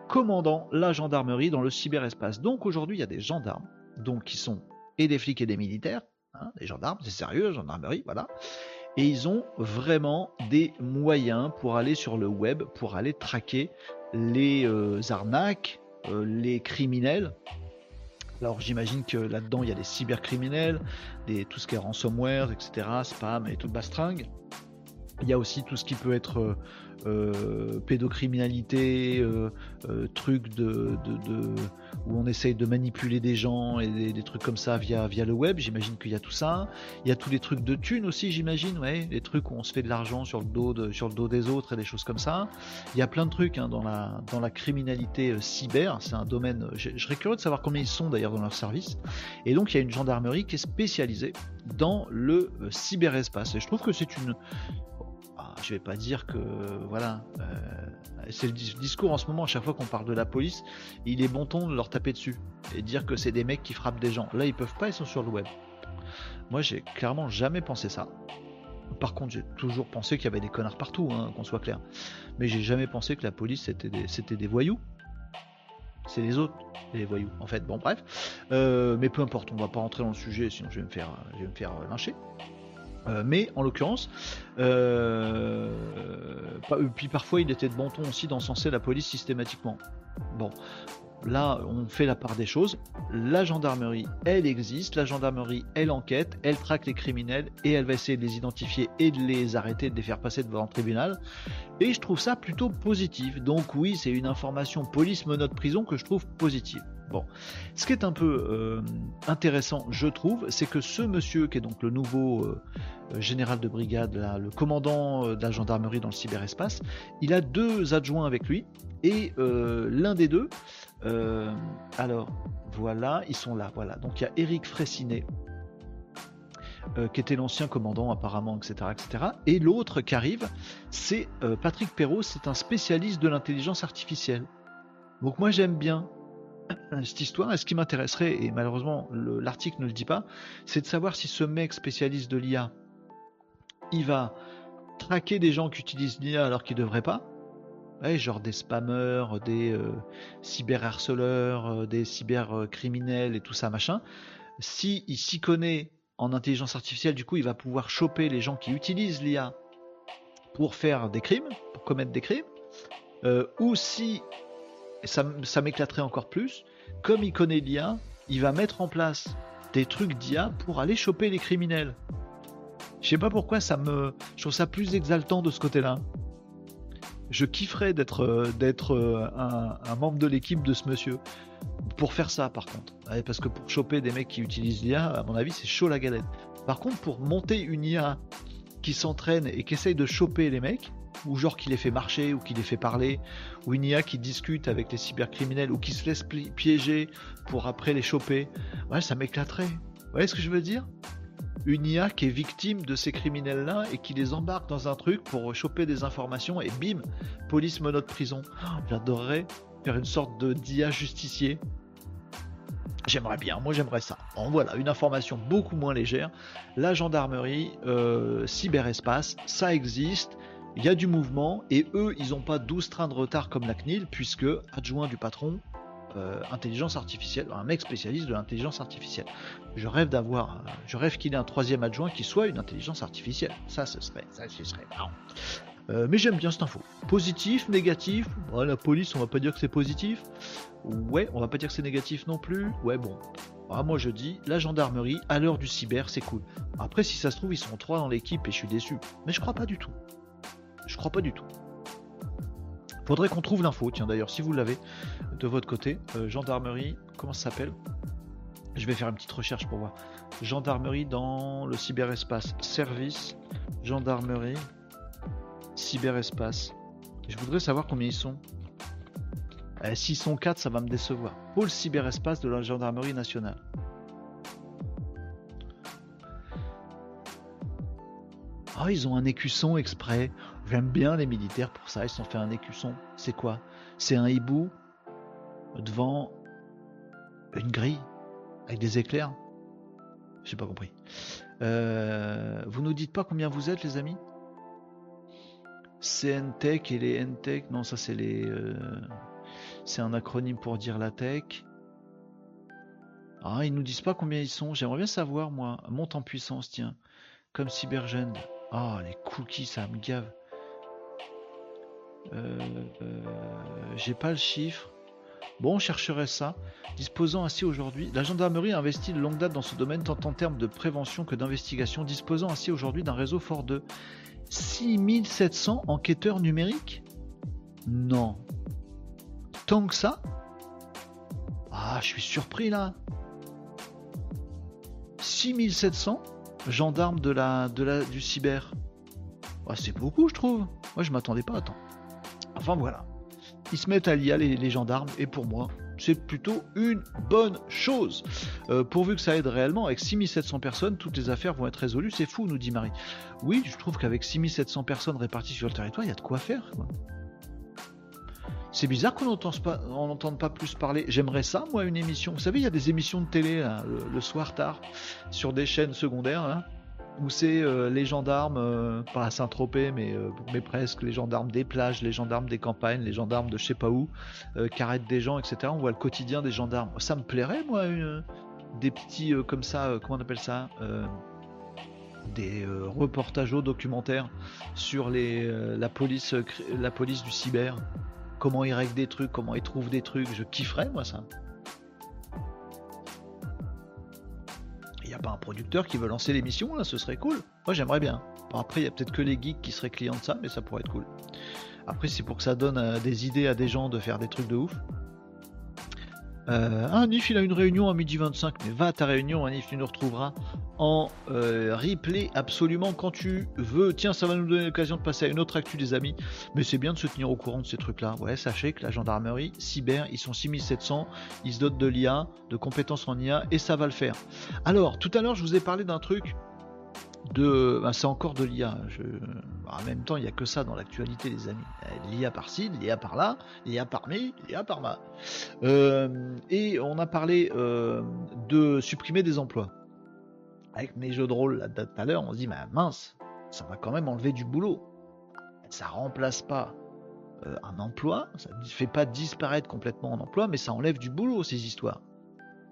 commandant la gendarmerie dans le cyberespace. Donc aujourd'hui, il y a des gendarmes, donc qui sont et des flics et des militaires, hein, des gendarmes, c'est sérieux, gendarmerie, voilà. Et ils ont vraiment des moyens pour aller sur le web, pour aller traquer les euh, arnaques, euh, les criminels, alors j'imagine que là-dedans il y a des cybercriminels, des, tout ce qui est ransomware, etc., spam et tout bastringue. Il y a aussi tout ce qui peut être euh, euh, pédocriminalité, euh, euh, trucs de, où on essaye de manipuler des gens et des, trucs comme ça via, via le web. J'imagine qu'il y a tout ça. Il y a tous les trucs de thunes aussi, j'imagine, ouais, les trucs où on se fait de l'argent sur le dos sur le dos des autres et des choses comme ça. Il y a plein de trucs hein, dans la dans la criminalité cyber. C'est un domaine. Je, serais curieux de savoir combien ils sont d'ailleurs dans leur service. Et donc il y a une gendarmerie qui est spécialisée dans le cyberespace. Et je trouve que c'est une je vais pas dire que voilà, euh, c'est le discours en ce moment. À chaque fois qu'on parle de la police, il est bon ton de leur taper dessus et dire que c'est des mecs qui frappent des gens. Là, ils peuvent pas, ils sont sur le web. Moi, j'ai clairement jamais pensé ça. Par contre, j'ai toujours pensé qu'il y avait des connards partout, hein, qu'on soit clair. Mais j'ai jamais pensé que la police c'était des, des voyous. C'est les autres, les voyous. En fait, bon, bref. Euh, mais peu importe, on va pas rentrer dans le sujet, sinon je vais me faire, je vais me faire lyncher. Euh, mais en l'occurrence, euh, puis parfois il était de bon ton aussi d'encenser la police systématiquement. Bon, là on fait la part des choses. La gendarmerie, elle existe, la gendarmerie, elle enquête, elle traque les criminels et elle va essayer de les identifier et de les arrêter, de les faire passer devant le tribunal. Et je trouve ça plutôt positif. Donc oui, c'est une information police menotte prison que je trouve positive. Bon, ce qui est un peu euh, intéressant, je trouve, c'est que ce monsieur, qui est donc le nouveau euh, général de brigade, le commandant de la gendarmerie dans le cyberespace, il a deux adjoints avec lui, et l'un des deux, alors voilà, ils sont là, voilà. Donc il y a Eric Fressinet, euh, qui était l'ancien commandant apparemment, etc. etc. Et l'autre qui arrive, c'est euh, Patrick Perrault, c'est un spécialiste de l'intelligence artificielle. Donc moi j'aime bien cette histoire, et ce qui m'intéresserait, et malheureusement l'article ne le dit pas, c'est de savoir si ce mec spécialiste de l'IA, il va traquer des gens qui utilisent l'IA alors qu'ils ne devraient pas, genre des spammers, des euh, cyberharceleurs, des cybercriminels et tout ça machin. Si il s'y connaît en intelligence artificielle, du coup, il va pouvoir choper les gens qui utilisent l'IA pour faire des crimes, pour commettre des crimes, euh, ou si, ça, m'éclaterait encore plus, comme il connaît l'IA, il va mettre en place des trucs d'IA pour aller choper les criminels. Je sais pas pourquoi ça me, je trouve ça plus exaltant de ce côté-là. Je kifferais d'être euh, d'être euh, un membre de l'équipe de ce monsieur pour faire ça par contre. Parce que pour choper des mecs qui utilisent l'IA, à mon avis, c'est chaud la galette. Par contre, pour monter une IA qui s'entraîne et qui essaye de choper les mecs, ou genre qui les fait marcher, ou qui les fait parler, ou une IA qui discute avec les cybercriminels, ou qui se laisse piéger pour après les choper, ouais, ça m'éclaterait. Vous voyez ce que je veux dire? Une IA qui est victime de ces criminels-là et qui les embarque dans un truc pour choper des informations et bim, police menotte prison. Oh, j'adorerais faire une sorte de d'IA justicier J'aimerais bien, moi j'aimerais ça. Bon, voilà, une information beaucoup moins légère. La gendarmerie, euh, cyberespace, ça existe, il y a du mouvement, et eux, ils n'ont pas 12 trains de retard comme la CNIL, puisque adjoint du patron, euh, intelligence artificielle, un mec spécialiste de l'intelligence artificielle. Je rêve d'avoir, je rêve qu'il ait un troisième adjoint qui soit une intelligence artificielle. Ça, ce serait, marrant. Euh, mais j'aime bien cette info. Positif, négatif? la police, on va pas dire que c'est positif? Ouais, on va pas dire que c'est négatif non plus? Ouais, bon. Ah, moi je dis, la gendarmerie, à l'heure du cyber, c'est cool. Après, si ça se trouve, ils sont trois dans l'équipe et je suis déçu. Mais je crois pas du tout. Je crois pas du tout. Faudrait qu'on trouve l'info, tiens d'ailleurs, si vous l'avez de votre côté. Euh, gendarmerie, comment ça s'appelle? Je vais faire une petite recherche pour voir. Gendarmerie dans le cyberespace. Service, gendarmerie, cyberespace. Je voudrais savoir combien ils sont. Eh, s'ils sont 4, ça va me décevoir. Pôle cyberespace de la gendarmerie nationale. Oh, ils ont un écusson exprès. J'aime bien les militaires pour ça. Ils sont fait un écusson. C'est quoi? C'est un hibou devant une grille avec des éclairs? J'ai pas compris. Euh, vous nous dites pas combien vous êtes, les amis? CNTech et les NTech. Non, ça c'est les. Euh, c'est un acronyme pour dire la tech. Ah, ils nous disent pas combien ils sont. J'aimerais bien savoir, moi. Monte en puissance, tiens. Comme Cybergen. Ah, les cookies, ça me gave. Euh, j'ai pas le chiffre. Bon, on chercherait ça. Disposant ainsi aujourd'hui, la gendarmerie a investi de longue date dans ce domaine, tant en termes de prévention que d'investigation, disposant ainsi aujourd'hui d'un réseau fort de 6700 enquêteurs numériques? Non. Tant que ça? Ah, je suis surpris là. 6700 gendarmes de la, de la, du cyber? Ah, c'est beaucoup, je trouve. Moi, je m'attendais pas à tant. Enfin, voilà. Ils se mettent à l'IA, les, gendarmes, et pour moi, c'est plutôt une bonne chose. Euh, pourvu que ça aide réellement, avec 6700 personnes, toutes les affaires vont être résolues. C'est fou, nous dit Marie. Oui, je trouve qu'avec 6700 personnes réparties sur le territoire, il y a de quoi faire. C'est bizarre qu'on n'entende pas, plus parler. J'aimerais ça, moi, une émission. Vous savez, il y a des émissions de télé le, le, soir tard sur des chaînes secondaires. Là où c'est euh, les gendarmes, euh, pas à Saint-Tropez, mais, euh, mais presque, les gendarmes des plages, les gendarmes des campagnes, les gendarmes de je sais pas où, qui arrêtent des gens, etc. On voit le quotidien des gendarmes. Ça me plairait, moi, des petits, comme ça, comment on appelle ça des reportages documentaires sur la, police, la police du cyber, comment ils règlent des trucs, comment ils trouvent des trucs, je kifferais moi ça. A pas un producteur qui veut lancer l'émission, là, ce serait cool. Moi, j'aimerais bien. après, il y a peut-être que les geeks qui seraient clients de ça, mais ça pourrait être cool. Après, c'est pour que ça donne euh, des idées à des gens de faire des trucs de ouf. Euh, ah, Nif, il a une réunion à midi 25, mais va à ta réunion, Nif, tu nous retrouveras en euh, replay absolument quand tu veux. Tiens, ça va nous donner l'occasion de passer à une autre actu, des amis, mais c'est bien de se tenir au courant de ces trucs-là. Ouais, sachez que la gendarmerie, cyber, ils sont 6700, ils se dotent de l'IA, de compétences en IA, et ça va le faire. Alors, tout à l'heure, je vous ai parlé d'un truc Ben, c'est encore de l'IA. En même temps, il n'y a que ça dans l'actualité, les amis. L'IA par-ci, l'IA par-là, l'IA parmi, l'IA par-bas. Euh, et on a parlé euh, de supprimer des emplois. Avec mes jeux de rôle tout à l'heure, on se dit, mince, ça va quand même enlever du boulot. Ça remplace pas euh, un emploi, ça ne fait pas disparaître complètement un emploi, mais ça enlève du boulot, ces histoires.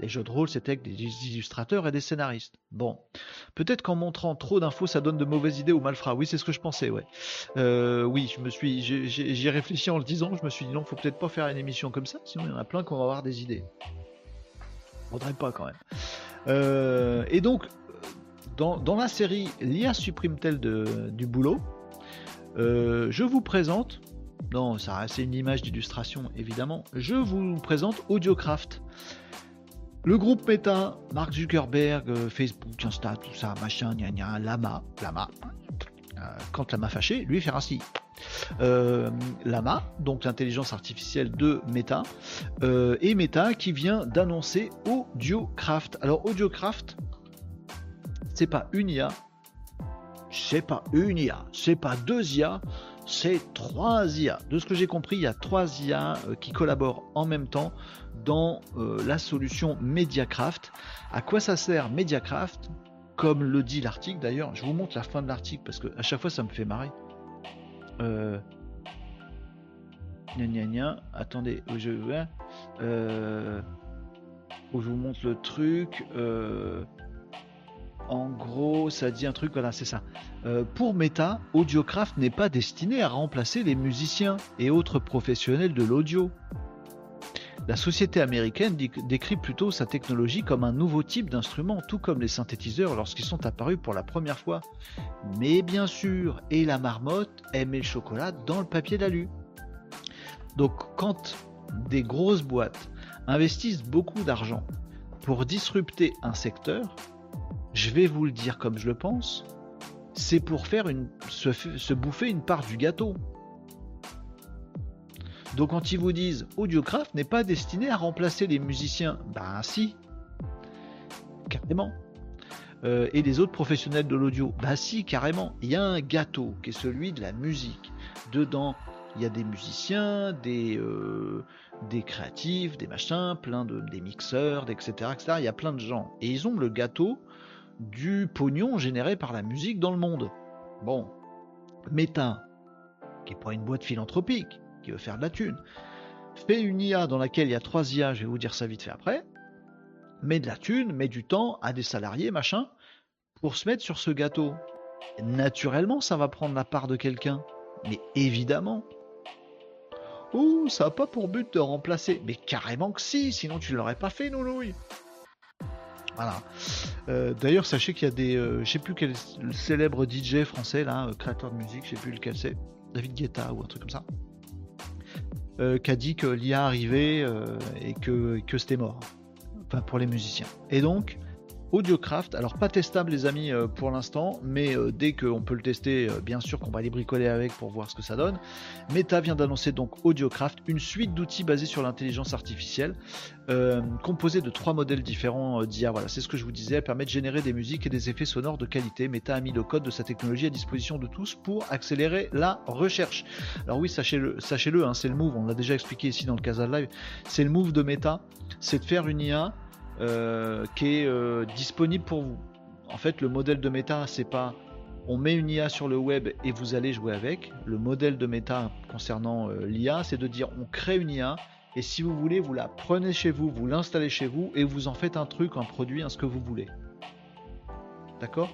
Les jeux de rôle, c'était avec des illustrateurs et des scénaristes. Bon, peut-être qu'en montrant trop d'infos, ça donne de mauvaises idées aux malfrats. Oui, c'est ce que je pensais, ouais. Euh, oui, je me suis, j'y ai réfléchi en le disant. Je me suis dit non, faut peut-être pas faire une émission comme ça, sinon il y en a plein qui vont avoir des idées. Faudrait pas quand même. Euh, et donc, dans, la série L'IA supprime-t-elle du boulot? Euh, Je vous présente non, ça c'est une image d'illustration évidemment. Je vous présente Audiocraft. Le groupe Meta, Mark Zuckerberg, euh, Facebook, Insta, tout ça, machin, gna gna, Lama, Lama. Euh, quand Lama fâché, lui faire ainsi. Euh, Lama, donc l'intelligence artificielle de Meta, et Meta qui vient d'annoncer AudioCraft. Alors AudioCraft, c'est pas une IA, c'est pas une IA, c'est pas deux IA, c'est trois IA. De ce que j'ai compris, il y a trois IA qui collaborent en même temps dans euh, la solution Mediacraft. À quoi ça sert Mediacraft? Comme le dit l'article d'ailleurs, je vous montre la fin de l'article parce que à chaque fois ça me fait marrer. Euh... Attendez, je. Euh... Je vous montre le truc. Euh, en gros, ça dit un truc, voilà, c'est ça. Euh, pour Meta, Audiocraft n'est pas destiné à remplacer les musiciens et autres professionnels de l'audio. La société américaine décrit plutôt sa technologie comme un nouveau type d'instrument, tout comme les synthétiseurs lorsqu'ils sont apparus pour la première fois. Mais bien sûr, et la marmotte aimait le chocolat dans le papier d'alu. Donc quand des grosses boîtes investissent beaucoup d'argent pour disrupter un secteur, je vais vous le dire comme je le pense, c'est pour faire se bouffer une part du gâteau. Donc quand ils vous disent Audiocraft n'est pas destiné à remplacer les musiciens, ben si, carrément. Euh, et les autres professionnels de l'audio, bah si, carrément. Il y a un gâteau qui est celui de la musique. Dedans, il y a des musiciens, des, euh, créatifs, des machins, plein de des mixeurs, etc., etc. Il y a plein de gens. Et ils ont le gâteau du pognon généré par la musique dans le monde. Bon, Meta, qui est pas une boîte philanthropique, qui veut faire de la thune. Fais une IA dans laquelle il y a trois IA, je vais vous dire ça vite fait après. Mets de la thune, mets du temps à des salariés, machin, pour se mettre sur ce gâteau. Naturellement, ça va prendre la part de quelqu'un. Mais évidemment. Oh, ça n'a pas pour but de remplacer. Mais carrément que si, sinon tu l'aurais pas fait, Noulouille. Voilà. Euh, d'ailleurs, sachez qu'il y a des. Euh, je sais plus quel célèbre DJ français, là, euh, créateur de musique, je sais plus lequel c'est. David Guetta ou un truc comme ça. Euh, qui a dit que l'IA arrivait euh, et que, que c'était mort. Enfin, pour les musiciens. Et donc, Audiocraft, alors pas testable les amis euh, pour l'instant, mais euh, dès qu'on peut le tester, euh, bien sûr qu'on va aller bricoler avec pour voir ce que ça donne. Meta vient d'annoncer donc Audiocraft, une suite d'outils basés sur l'intelligence artificielle, composée de trois modèles différents d'IA. Voilà, c'est ce que je vous disais, elle permet de générer des musiques et des effets sonores de qualité. Meta a mis le code de sa technologie à disposition de tous pour accélérer la recherche. Alors oui, sachez-le, sachez-le, hein, c'est le move, on l'a déjà expliqué ici dans le Casa Live, c'est le move de Meta, c'est de faire une IA qui est euh, disponible pour vous. En fait, le modèle de méta, c'est pas on met une IA sur le web et vous allez jouer avec. Le modèle de méta concernant euh, l'IA, c'est de dire on crée une IA et si vous voulez, vous la prenez chez vous, vous l'installez chez vous et vous en faites un truc, un produit, un ce que vous voulez. D'accord?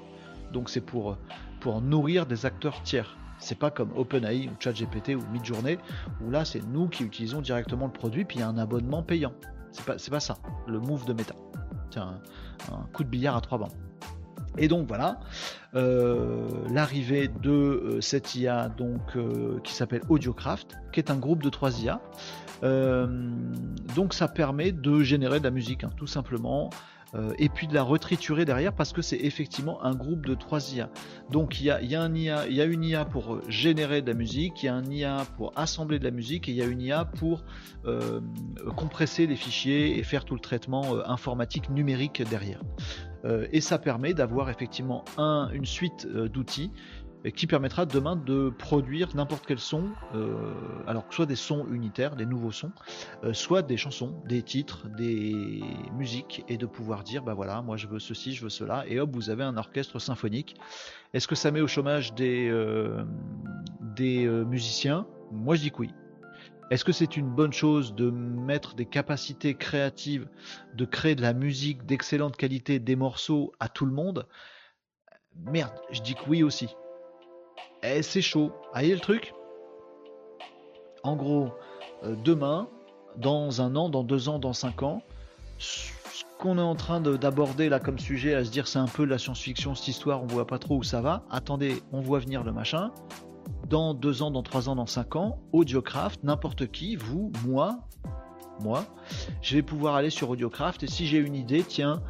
Donc c'est pour, pour nourrir des acteurs tiers. C'est pas comme OpenAI ou ChatGPT ou Midjourney où là c'est nous qui utilisons directement le produit puis il y a un abonnement payant. C'est pas, pas ça, le move de méta. C'est un, coup de billard à trois bancs. Et donc voilà, euh, l'arrivée de euh, cette IA donc, euh, qui s'appelle Audiocraft, qui est un groupe de trois IA. donc ça permet de générer de la musique, hein, tout simplement. Euh, et puis de la retriturer derrière parce que c'est effectivement un groupe de trois IA. Donc il y a, une IA pour euh, générer de la musique, il y a un IA pour assembler de la musique et il y a une IA pour euh, compresser les fichiers et faire tout le traitement informatique numérique derrière. et ça permet d'avoir effectivement une suite d'outils qui permettra demain de produire n'importe quel son, euh, alors que soit des sons unitaires, des nouveaux sons, euh, soit des chansons, des titres, des musiques, et de pouvoir dire bah voilà, moi je veux ceci, je veux cela, et hop, vous avez un orchestre symphonique. Est-ce que ça met au chômage des, euh, des musiciens? Moi je dis que oui. Est-ce que c'est une bonne chose de mettre des capacités créatives, de créer de la musique d'excellente qualité, des morceaux à tout le monde? Merde, je dis que oui aussi. Eh, c'est chaud. Voyez le truc? En gros, euh, demain, dans un an, dans deux ans, dans cinq ans, ce qu'on est en train d'aborder là comme sujet, à se dire c'est un peu la science-fiction, cette histoire, on voit pas trop où ça va. Attendez, on voit venir le machin. Dans deux ans, dans trois ans, dans cinq ans, Audiocraft, n'importe qui, vous, moi, moi, je vais pouvoir aller sur Audiocraft et si j'ai une idée, tiens,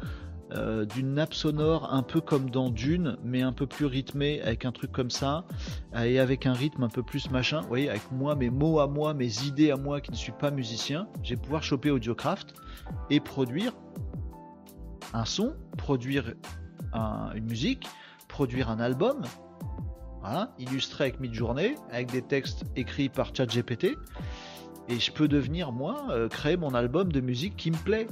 euh, d'une nappe sonore un peu comme dans Dune, mais un peu plus rythmé avec un truc comme ça, et avec un rythme un peu plus machin. Vous voyez, avec moi, mes mots à moi, mes idées à moi qui ne suis pas musicien, je vais pouvoir choper Audiocraft et produire un son, produire une musique, produire un album, illustré avec Midjourney, avec des textes écrits par ChatGPT, et je peux devenir moi euh, créer mon album de musique qui me plaît.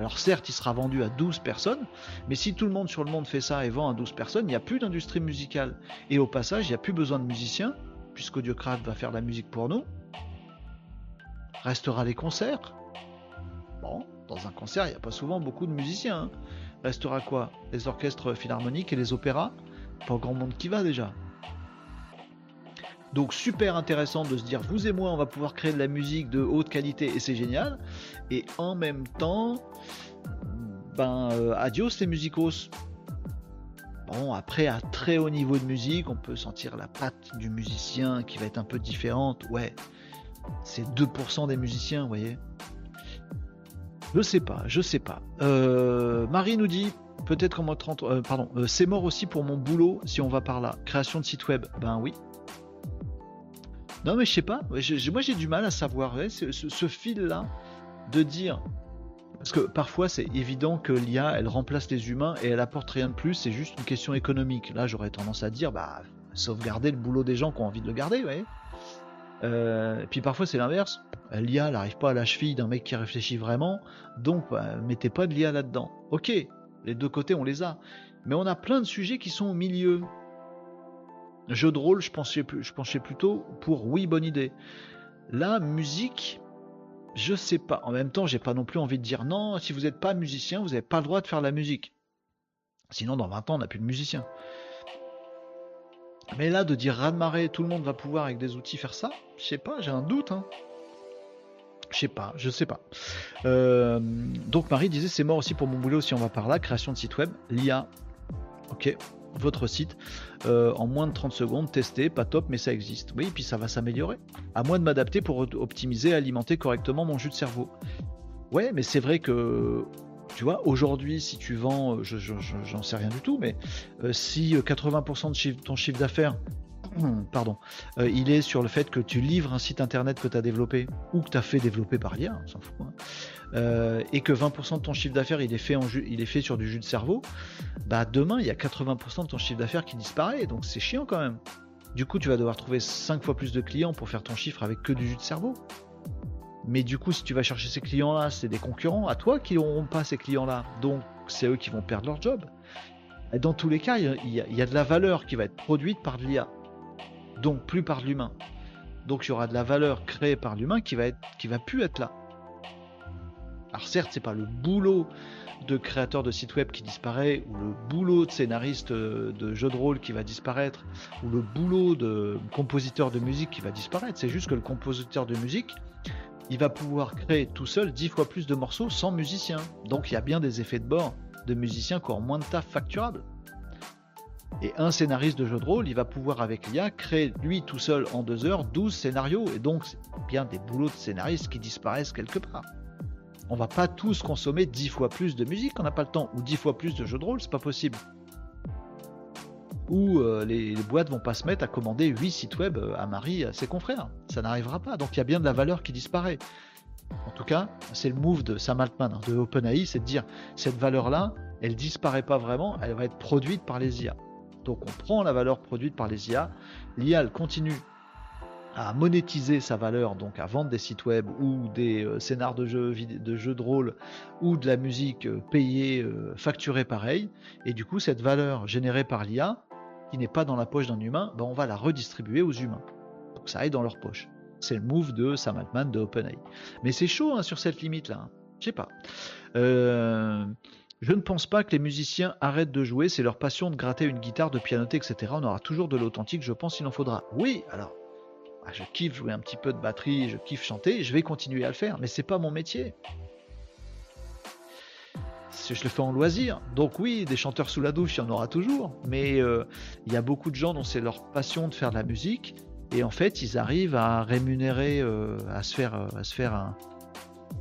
Alors certes, il sera vendu à 12 personnes, mais si tout le monde sur le monde fait ça et vend à 12 personnes, il n'y a plus d'industrie musicale. Et au passage, il n'y a plus besoin de musiciens, puisqu'Audiocraft va faire la musique pour nous. Restera les concerts. Bon, dans un concert, il n'y a pas souvent beaucoup de musiciens. Hein. Restera quoi? Les orchestres philharmoniques et les opéras? Pas grand monde qui va déjà. Donc super intéressant de se dire vous et moi on va pouvoir créer de la musique de haute qualité et c'est génial. Et en même temps, ben euh, adios les musicos. Bon après à très haut niveau de musique on peut sentir la patte du musicien qui va être un peu différente. Ouais, c'est 2% des musiciens, vous voyez. Je sais pas, je sais pas. Euh, Marie nous dit peut-être qu'en mode 30, euh, pardon, c'est mort aussi pour mon boulot si on va par là. Création de site web, ben oui, non, mais je sais pas. moi, j'ai du mal à savoir ce, fil-là de dire. Parce que parfois, c'est évident que l'IA, elle remplace les humains et elle apporte rien de plus. C'est juste une question économique. Là, j'aurais tendance à dire, bah, sauvegarder le boulot des gens qui ont envie de le garder, ouais. Euh, puis parfois, c'est l'inverse. L'IA, n'arrive pas à la cheville d'un mec qui réfléchit vraiment. Donc, bah, mettez pas de l'IA là-dedans. Ok, les deux côtés, on les a. Mais on a plein de sujets qui sont au milieu. Jeu de rôle, je pensais, plutôt pour oui, bonne idée. La musique, je sais pas. En même temps, j'ai pas non plus envie de dire non, si vous n'êtes pas musicien, vous n'avez pas le droit de faire la musique. Sinon, dans 20 ans, on n'a plus de musicien. Mais là, de dire raz marée, tout le monde va pouvoir avec des outils faire ça, je sais pas, j'ai un doute. Hein. Je sais pas, je sais pas. Euh, donc Marie disait c'est mort aussi pour mon boulot si on va par là, création de site web, l'IA. Ok, votre site euh, en moins de 30 secondes, tester, pas top, mais ça existe. Oui, et puis ça va s'améliorer. À moins de m'adapter pour optimiser, alimenter correctement mon jus de cerveau. Ouais, mais c'est vrai que, tu vois, aujourd'hui, si tu vends, euh, j'en sais rien du tout, mais euh, si 80% de ton chiffre d'affaires pardon, euh, il est sur le fait que tu livres un site internet que tu as développé ou que tu as fait développer par l'IA, on s'en fout, hein. euh, et que 20% de ton chiffre d'affaires il, est fait il est fait sur du jus de cerveau, bah demain il y a 80% de ton chiffre d'affaires qui disparaît, donc c'est chiant quand même. Du coup, tu vas devoir trouver 5 fois plus de clients pour faire ton chiffre avec que du jus de cerveau. Mais du coup, si tu vas chercher ces clients-là, c'est des concurrents à toi qui n'auront pas ces clients-là. Donc, c'est eux qui vont perdre leur job. Dans tous les cas, il y, y, a de la valeur qui va être produite par l'IA donc plus par l'humain. Donc il y aura de la valeur créée par l'humain qui va être, qui va plus être là. Alors certes, c'est pas le boulot de créateur de site web qui disparaît, ou le boulot de scénariste euh, de jeu de rôle qui va disparaître, ou le boulot de compositeur de musique qui va disparaître. C'est juste que le compositeur de musique, il va pouvoir créer tout seul dix fois plus de morceaux sans musicien. Donc il y a bien des effets de bord de musiciens qui ont moins de taf facturable. Et un scénariste de jeu de rôle, il va pouvoir avec l'IA créer lui tout seul en deux heures 12 scénarios. Et donc, bien des boulots de scénaristes qui disparaissent quelque part. On va pas tous consommer 10 fois plus de musique, on n'a pas le temps, ou 10 fois plus de jeux de rôle, c'est pas possible. Ou euh, les, les, boîtes vont pas se mettre à commander 8 sites web euh, à Marie, à ses confrères. Ça n'arrivera pas. Donc il y a bien de la valeur qui disparaît. En tout cas, c'est le move de Sam Altman, hein, de OpenAI, c'est de dire cette valeur-là, elle disparaît pas vraiment, elle va être produite par les IA. Donc on prend la valeur produite par les IA, l'IA continue à monétiser sa valeur, donc à vendre des sites web ou des euh, scénars de jeux de, jeux de rôle ou de la musique euh, payée, euh, facturée pareil. Et du coup, cette valeur générée par l'IA, qui n'est pas dans la poche d'un humain, ben on va la redistribuer aux humains. Donc ça aille dans leur poche. C'est le move de Sam Altman de OpenAI. Mais c'est chaud hein, sur cette limite-là. Hein. Je sais pas. Euh, je ne pense pas que les musiciens arrêtent de jouer, c'est leur passion de gratter une guitare, de pianoter, etc. On aura toujours de l'authentique, je pense, il en faudra. Oui, alors, ah, je kiffe jouer un petit peu de batterie, je kiffe chanter, je vais continuer à le faire, mais c'est pas mon métier. Je le fais en loisir. Donc oui, des chanteurs sous la douche, il y en aura toujours, mais euh, il y a beaucoup de gens dont c'est leur passion de faire de la musique, et en fait, ils arrivent à rémunérer, euh, à se faire, à se faire un,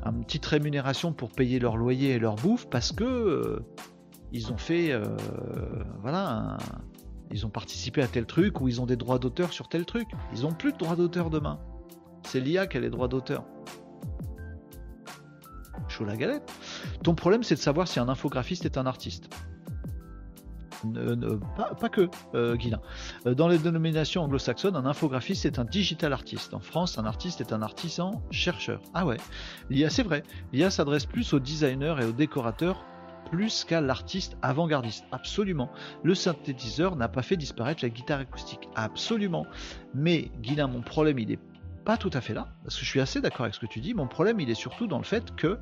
une petite rémunération pour payer leur loyer et leur bouffe parce que euh, ils ont fait euh, voilà ils ont participé à tel truc ou ils ont des droits d'auteur sur tel truc. Ils ont plus de droits d'auteur demain. C'est l'IA qui a les droits d'auteur. Chaud la galette. Ton problème c'est de savoir si un infographiste est un artiste pas, que, euh, euh, Dans les dénominations anglo-saxonnes, un infographiste est un digital artiste. En France, un artiste est un artisan chercheur. Ah ouais, l'IA c'est vrai. L'IA s'adresse plus aux designers et aux décorateurs plus qu'à l'artiste avant-gardiste. Absolument. Le synthétiseur n'a pas fait disparaître la guitare acoustique. Absolument. Mais Guilin, mon problème, il est pas tout à fait là, parce que je suis assez d'accord avec ce que tu dis. Mon problème, il est surtout dans le fait que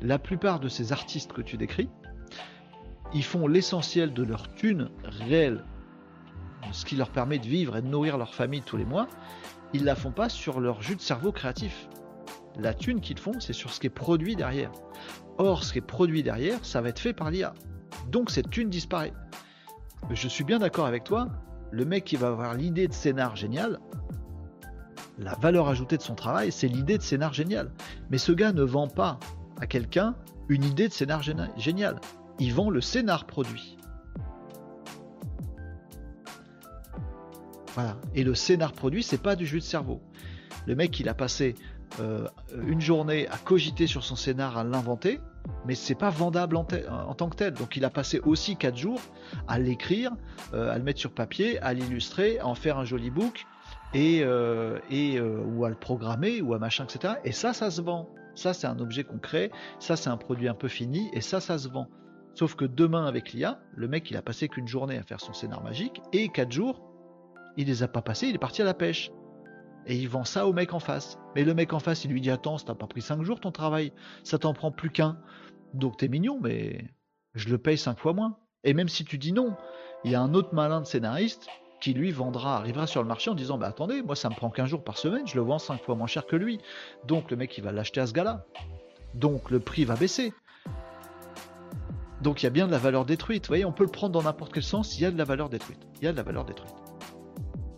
la plupart de ces artistes que tu décris, ils font l'essentiel de leur thune réelle, ce qui leur permet de vivre et de nourrir leur famille tous les mois, ils la font pas sur leur jus de cerveau créatif. La thune qu'ils font, c'est sur ce qui est produit derrière. Or, ce qui est produit derrière, ça va être fait par l'IA. Donc cette thune disparaît. Je suis bien d'accord avec toi, le mec qui va avoir l'idée de scénar génial, la valeur ajoutée de son travail, c'est l'idée de scénar génial. Mais ce gars ne vend pas à quelqu'un une idée de scénar génial ils vendent le scénar produit. Voilà. Et le scénar produit, c'est pas du jus de cerveau. Le mec, il a passé euh, une journée à cogiter sur son scénar, à l'inventer, mais c'est pas vendable en, tant que tel. Donc il a passé aussi 4 jours à l'écrire, euh, à le mettre sur papier, à l'illustrer, à en faire un joli book, et, euh, ou à le programmer, ou à machin, etc. Et ça, ça se vend. Ça, c'est un objet concret, ça, c'est un produit un peu fini, et ça, ça se vend. Sauf que demain, avec l'IA, le mec, il a passé qu'une journée à faire son scénar magique, et quatre jours, il les a pas passés, il est parti à la pêche. Et il vend ça au mec en face. Mais le mec en face, il lui dit Attends, ça t'a pas pris cinq jours ton travail, ça t'en prend plus qu'un. Donc t'es mignon, mais je le paye cinq fois moins. Et même si tu dis non, il y a un autre malin de scénariste qui lui vendra, arrivera sur le marché en disant Bah attendez, moi ça me prend qu'un jour par semaine, je le vends cinq fois moins cher que lui. Donc le mec, il va l'acheter à ce gars-là. Donc le prix va baisser. Donc il y a bien de la valeur détruite. Vous voyez, on peut le prendre dans n'importe quel sens, il y a de la valeur détruite. Il y a de la valeur détruite.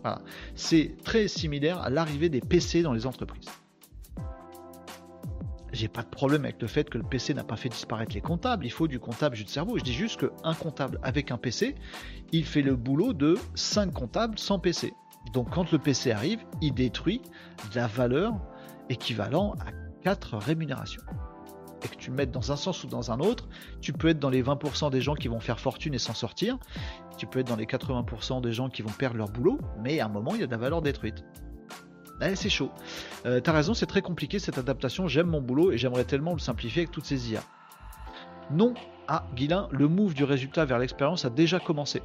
Voilà. C'est très similaire à l'arrivée des PC dans les entreprises. J'ai pas de problème avec le fait que le PC n'a pas fait disparaître les comptables. Il faut du comptable jus de cerveau. Je dis juste qu'un comptable avec un PC, il fait le boulot de 5 comptables sans PC. Donc quand le PC arrive, il détruit la valeur équivalent à 4 rémunérations et que tu mettes dans un sens ou dans un autre, tu peux être dans les 20% des gens qui vont faire fortune et s'en sortir, tu peux être dans les 80% des gens qui vont perdre leur boulot, mais à un moment, il y a de la valeur détruite. Eh, c'est chaud. Euh, T'as raison, c'est très compliqué cette adaptation. J'aime mon boulot et j'aimerais tellement le simplifier avec toutes ces IA. Non, ah, Guilin, le move du résultat vers l'expérience a déjà commencé.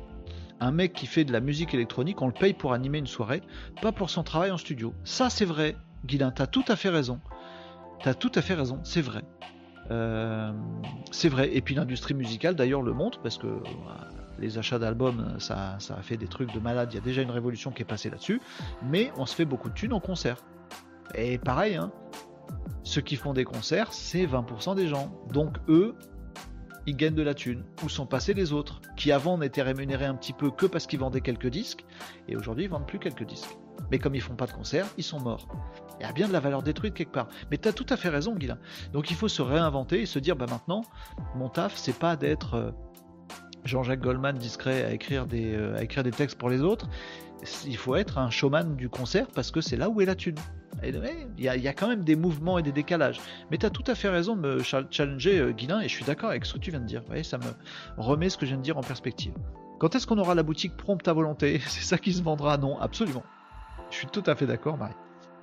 Un mec qui fait de la musique électronique, on le paye pour animer une soirée, pas pour son travail en studio. Ça, c'est vrai, Guilin, t'as tout à fait raison. T'as tout à fait raison, c'est vrai. Euh, c'est vrai. Et puis l'industrie musicale d'ailleurs le montre parce que euh, les achats d'albums, ça, a fait des trucs de malade. Il y a déjà une révolution qui est passée là-dessus. Mais on se fait beaucoup de thunes en concert. Et pareil, hein, ceux qui font des concerts, c'est 20% des gens. Donc eux, ils gagnent de la thune. Où sont passés les autres Qui avant n'étaient rémunérés un petit peu que parce qu'ils vendaient quelques disques, et aujourd'hui ils vendent plus quelques disques. Mais comme ils font pas de concert, ils sont morts. Il y a bien de la valeur détruite quelque part. Mais tu as tout à fait raison, Guilain. Donc il faut se réinventer et se dire, bah maintenant, mon taf, c'est pas d'être euh, Jean-Jacques Goldman discret à écrire, des, euh, à écrire des textes pour les autres. Il faut être un showman du concert parce que c'est là où est la thune. Il y, a quand même des mouvements et des décalages. Mais tu as tout à fait raison de me challenger, euh, Guilain, et je suis d'accord avec ce que tu viens de dire. ça me remet ce que je viens de dire en perspective. Quand est-ce qu'on aura la boutique prompte à volonté? (laughs) C'est ça qui se vendra? Non, absolument. Je suis tout à fait d'accord, Marie.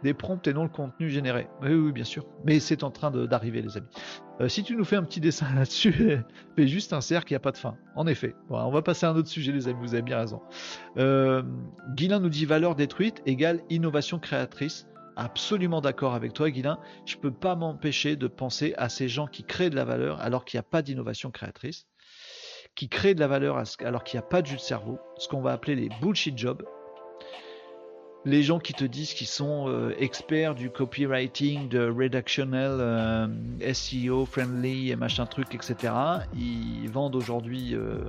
Des et non le contenu généré. Oui, oui, bien sûr. Mais c'est en train d'arriver, les amis. Euh, si tu nous fais un petit dessin (laughs) là-dessus, fais juste un cercle, il n'y a pas de fin. En effet. On va passer à un autre sujet, les amis, vous avez bien raison. Euh, nous dit valeur détruite égale innovation créatrice. Absolument d'accord avec toi, Guilain. Je ne peux pas m'empêcher de penser à ces gens qui créent de la valeur alors qu'il n'y a pas d'innovation créatrice, qui créent de la valeur alors qu'il n'y a pas de jus de cerveau, ce qu'on va appeler les bullshit jobs les gens qui te disent qu'ils sont euh, experts du copywriting, de redactionnel, euh, SEO friendly et machin truc, etc. Ils vendent aujourd'hui euh,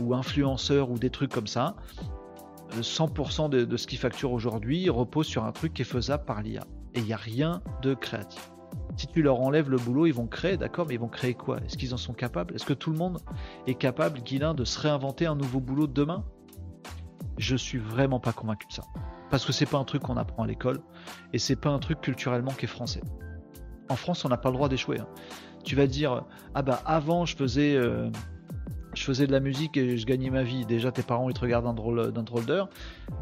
ou influenceurs ou des trucs comme ça. 100% de, ce qu'ils facturent aujourd'hui repose sur un truc qui est faisable par l'IA. Et il n'y a rien de créatif. Si tu leur enlèves le boulot, ils vont créer, d'accord, mais ils vont créer quoi? Est-ce qu'ils en sont capables? Est-ce que tout le monde est capable, Guilin, de se réinventer un nouveau boulot de demain? Je suis vraiment pas convaincu de ça parce que c'est pas un truc qu'on apprend à l'école et c'est pas un truc culturellement qui est français. En France, on n'a pas le droit d'échouer. Hein. Tu vas dire ah bah avant je faisais euh, je faisais de la musique et je gagnais ma vie. Déjà tes parents ils te regardent d'un drôle d'un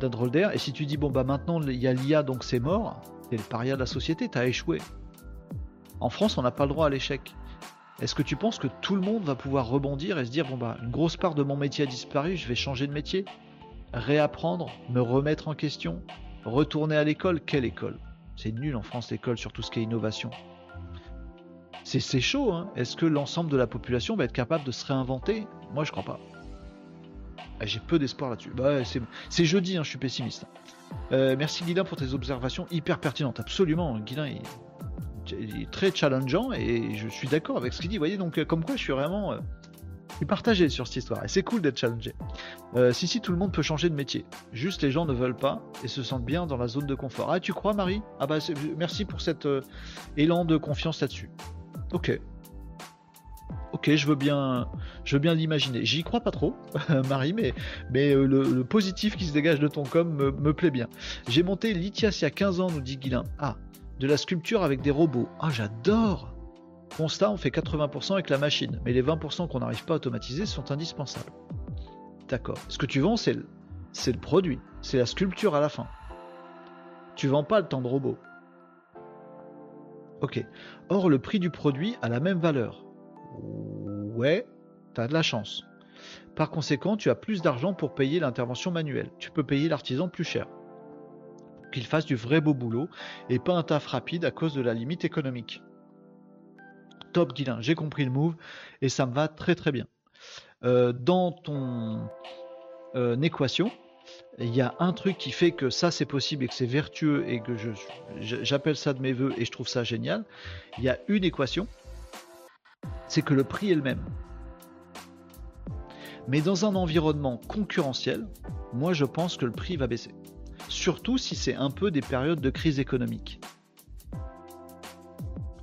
d'un drôle d'air. Et si tu dis bon bah maintenant il y a l'IA donc c'est mort, t'es le paria de la société, t'as échoué. En France, on n'a pas le droit à l'échec. Est-ce que tu penses que tout le monde va pouvoir rebondir et se dire bon bah une grosse part de mon métier a disparu, je vais changer de métier? Réapprendre, me remettre en question, retourner à l'école. Quelle école? C'est nul en France l'école sur tout ce qui est innovation. C'est chaud, hein Est-ce que l'ensemble de la population va être capable de se réinventer? Moi je crois pas. Ah, j'ai peu d'espoir là-dessus. Bah, c'est jeudi, hein, je suis pessimiste. Euh, merci Guilain pour tes observations hyper pertinentes. Absolument, Guilain est, très challengeant et je suis d'accord avec ce qu'il dit. Vous voyez, donc euh, comme quoi je suis vraiment... Euh, partagé sur cette histoire et c'est cool d'être challengé. Euh, si si tout le monde peut changer de métier, juste les gens ne veulent pas et se sentent bien dans la zone de confort. Ah tu crois Marie? Ah bah merci pour cet euh, élan de confiance là-dessus. Ok. Ok, je veux bien, je veux bien l'imaginer. J'y crois pas trop, (laughs) Marie, mais, mais euh, le, positif qui se dégage de ton com me, me plaît bien. J'ai monté Lithias il y a 15 ans, nous dit Guilin. Ah, de la sculpture avec des robots. Ah, j'adore Constat, on fait 80% avec la machine, mais les 20% qu'on n'arrive pas à automatiser sont indispensables. D'accord. Ce que tu vends, c'est le, produit, c'est la sculpture à la fin. Tu vends pas le temps de robot. Ok. Or, le prix du produit a la même valeur. Ouais, t'as de la chance. Par conséquent, tu as plus d'argent pour payer l'intervention manuelle. Tu peux payer l'artisan plus cher. Qu'il fasse du vrai beau boulot et pas un taf rapide à cause de la limite économique top Guilin, j'ai compris le move et ça me va très très bien. Euh, dans ton euh, équation, il y a un truc qui fait que ça c'est possible et que c'est vertueux et que j'appelle ça de mes voeux et je trouve ça génial. Il y a une équation, c'est que le prix est le même. Mais dans un environnement concurrentiel, moi je pense que le prix va baisser. Surtout si c'est un peu des périodes de crise économique.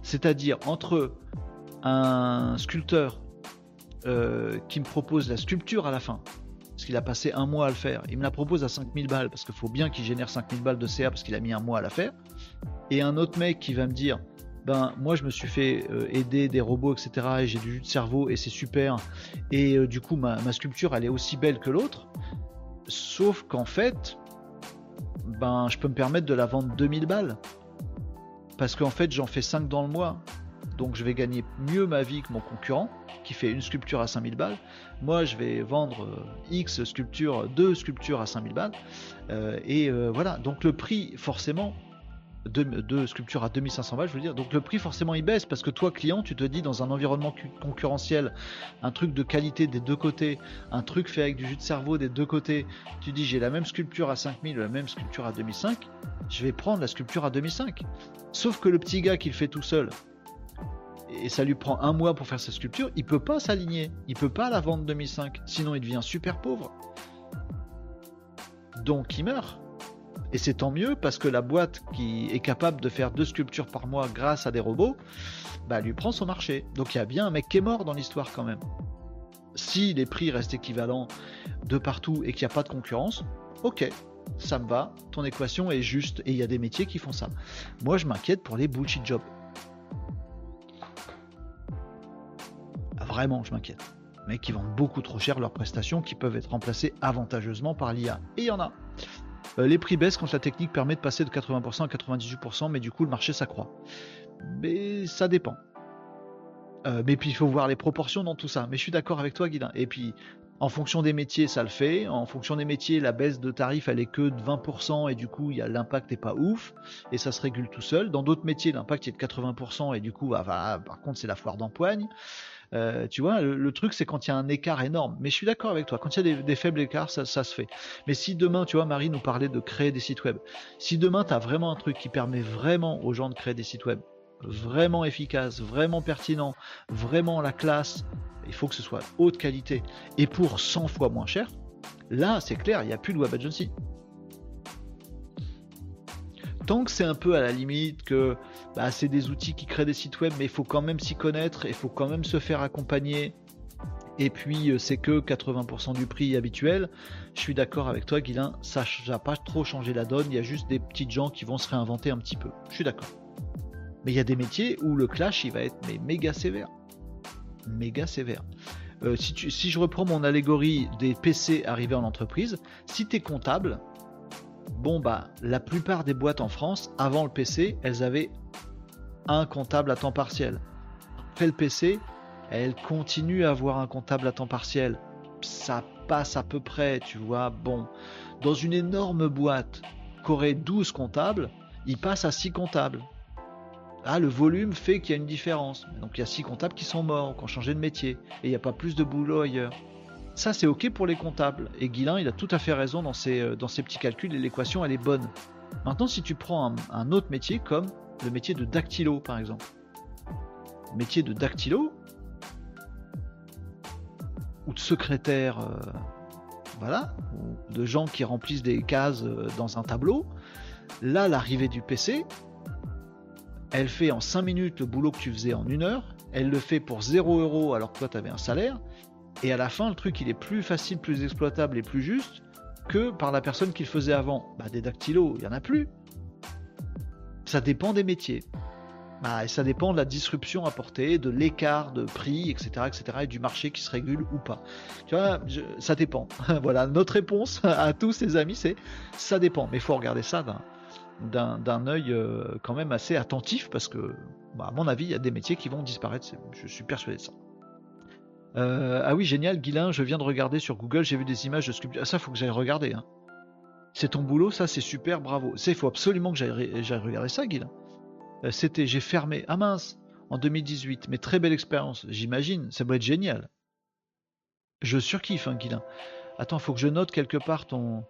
C'est-à-dire entre un sculpteur euh, qui me propose la sculpture à la fin, parce qu'il a passé un mois à le faire, il me la propose à 5000 balles, parce qu'il faut bien qu'il génère 5000 balles de CA parce qu'il a mis un mois à la faire, et un autre mec qui va me dire, ben moi je me suis fait euh, aider des robots, etc., et j'ai du jus de cerveau, et c'est super, et euh, du coup ma, sculpture elle est aussi belle que l'autre, sauf qu'en fait, ben je peux me permettre de la vendre 2000 balles. Parce qu'en fait j'en fais 5 dans le mois. Donc je vais gagner mieux ma vie que mon concurrent qui fait une sculpture à 5000 balles. Moi je vais vendre euh, X sculptures, deux sculptures à 5000 balles. Euh, et euh, voilà, donc le prix forcément deux, sculptures à 2500 balles, je veux dire. Donc le prix forcément il baisse parce que toi client, tu te dis dans un environnement concurrentiel, un truc de qualité des deux côtés, un truc fait avec du jus de cerveau des deux côtés, tu dis j'ai la même sculpture à 5000, la même sculpture à 2005, je vais prendre la sculpture à 2005. Sauf que le petit gars qui le fait tout seul, et ça lui prend un mois pour faire sa sculpture, il peut pas s'aligner, il peut pas la vendre 2005, sinon il devient super pauvre. Donc il meurt. Et c'est tant mieux parce que la boîte qui est capable de faire deux sculptures par mois grâce à des robots, bah, lui prend son marché. Donc il y a bien un mec qui est mort dans l'histoire quand même. Si les prix restent équivalents de partout et qu'il n'y a pas de concurrence, ok, ça me va, ton équation est juste et il y a des métiers qui font ça. Moi je m'inquiète pour les bullshit jobs. Vraiment, je m'inquiète. Mais qui vendent beaucoup trop cher leurs prestations qui peuvent être remplacées avantageusement par l'IA. Et il y en a. Euh, les prix baissent quand la technique permet de passer de 80% à 98%, mais du coup le marché s'accroît. Mais ça dépend. Euh, mais puis il faut voir les proportions dans tout ça. Mais je suis d'accord avec toi, Guilain. Et puis, en fonction des métiers, ça le fait. En fonction des métiers, la baisse de tarif, elle est que de 20% et du coup, l'impact n'est pas ouf et ça se régule tout seul. Dans d'autres métiers, l'impact est de 80% et du coup, bah, bah, par contre, c'est la foire d'empoigne. Euh, tu vois, le, truc, c'est quand il y a un écart énorme. Mais je suis d'accord avec toi, quand il y a des, faibles écarts, ça, se fait. Mais si demain, tu vois, Marie nous parlait de créer des sites web. Si demain, tu as vraiment un truc qui permet vraiment aux gens de créer des sites web, vraiment efficace, vraiment pertinent, vraiment la classe, il faut que ce soit haute qualité et pour 100 fois moins cher, là, c'est clair, il n'y a plus de web agency tant que c'est un peu à la limite que bah, c'est des outils qui créent des sites web, mais il faut quand même s'y connaître, il faut quand même se faire accompagner. Et puis euh, c'est que 80% du prix habituel. Je suis d'accord avec toi, Guilain, ça n'a pas trop changé la donne. Il y a juste des petites gens qui vont se réinventer un petit peu. Je suis d'accord. Il y a des métiers où le clash il va être mais méga sévère. Méga sévère. Euh, si, si, je reprends mon allégorie des PC arrivés en entreprise, si tu es comptable, Bon bah la plupart des boîtes en France, avant le PC, elles avaient un comptable à temps partiel. Après le PC, elles continuent à avoir un comptable à temps partiel. Ça passe à peu près, tu vois. Bon, dans une énorme boîte qu'aurait 12 comptables, il passe à 6 comptables. Ah, le volume fait qu'il y a une différence. Donc il y a 6 comptables qui sont morts, qui ont changé de métier. Et il n'y a pas plus de boulot ailleurs. Ça, c'est OK pour les comptables. Et Guilain, il a tout à fait raison dans ses, euh, dans ses petits calculs et l'équation, elle est bonne. Maintenant, si tu prends un, autre métier comme le métier de dactylo, par exemple. métier de dactylo ou de secrétaire, euh, voilà, ou de gens qui remplissent des cases euh, dans un tableau. Là, l'arrivée du PC, elle fait en 5 minutes le boulot que tu faisais en une heure. Elle le fait pour 0 euros alors que toi tu avais un salaire. Et à la fin, le truc, il est plus facile, plus exploitable et plus juste que par la personne qui le faisait avant. Bah, des dactylos, il n'y en a plus. Ça dépend des métiers. Bah, et ça dépend de la disruption apportée, de l'écart de prix, etc., etc., et du marché qui se régule ou pas. Tu vois, ça dépend. (laughs) voilà, notre réponse à tous ces amis, c'est ça dépend. Mais il faut regarder ça d'un œil euh, quand même assez attentif parce que, bah, à mon avis, il y a des métiers qui vont disparaître. Je suis persuadé de ça. Euh, ah oui, génial, Guilin, je viens de regarder sur Google, j'ai vu des images de sculptures. Ah, ça, faut que j'aille regarder. Hein. C'est ton boulot, ça, c'est super, bravo. Il faut absolument que j'aille regarder ça, Guilin. Euh, c'était, j'ai fermé. Ah mince, en 2018. Mais très belle expérience, j'imagine. Ça doit être génial. Je surkiffe, hein, Guilin. Attends, faut que je note quelque part ton.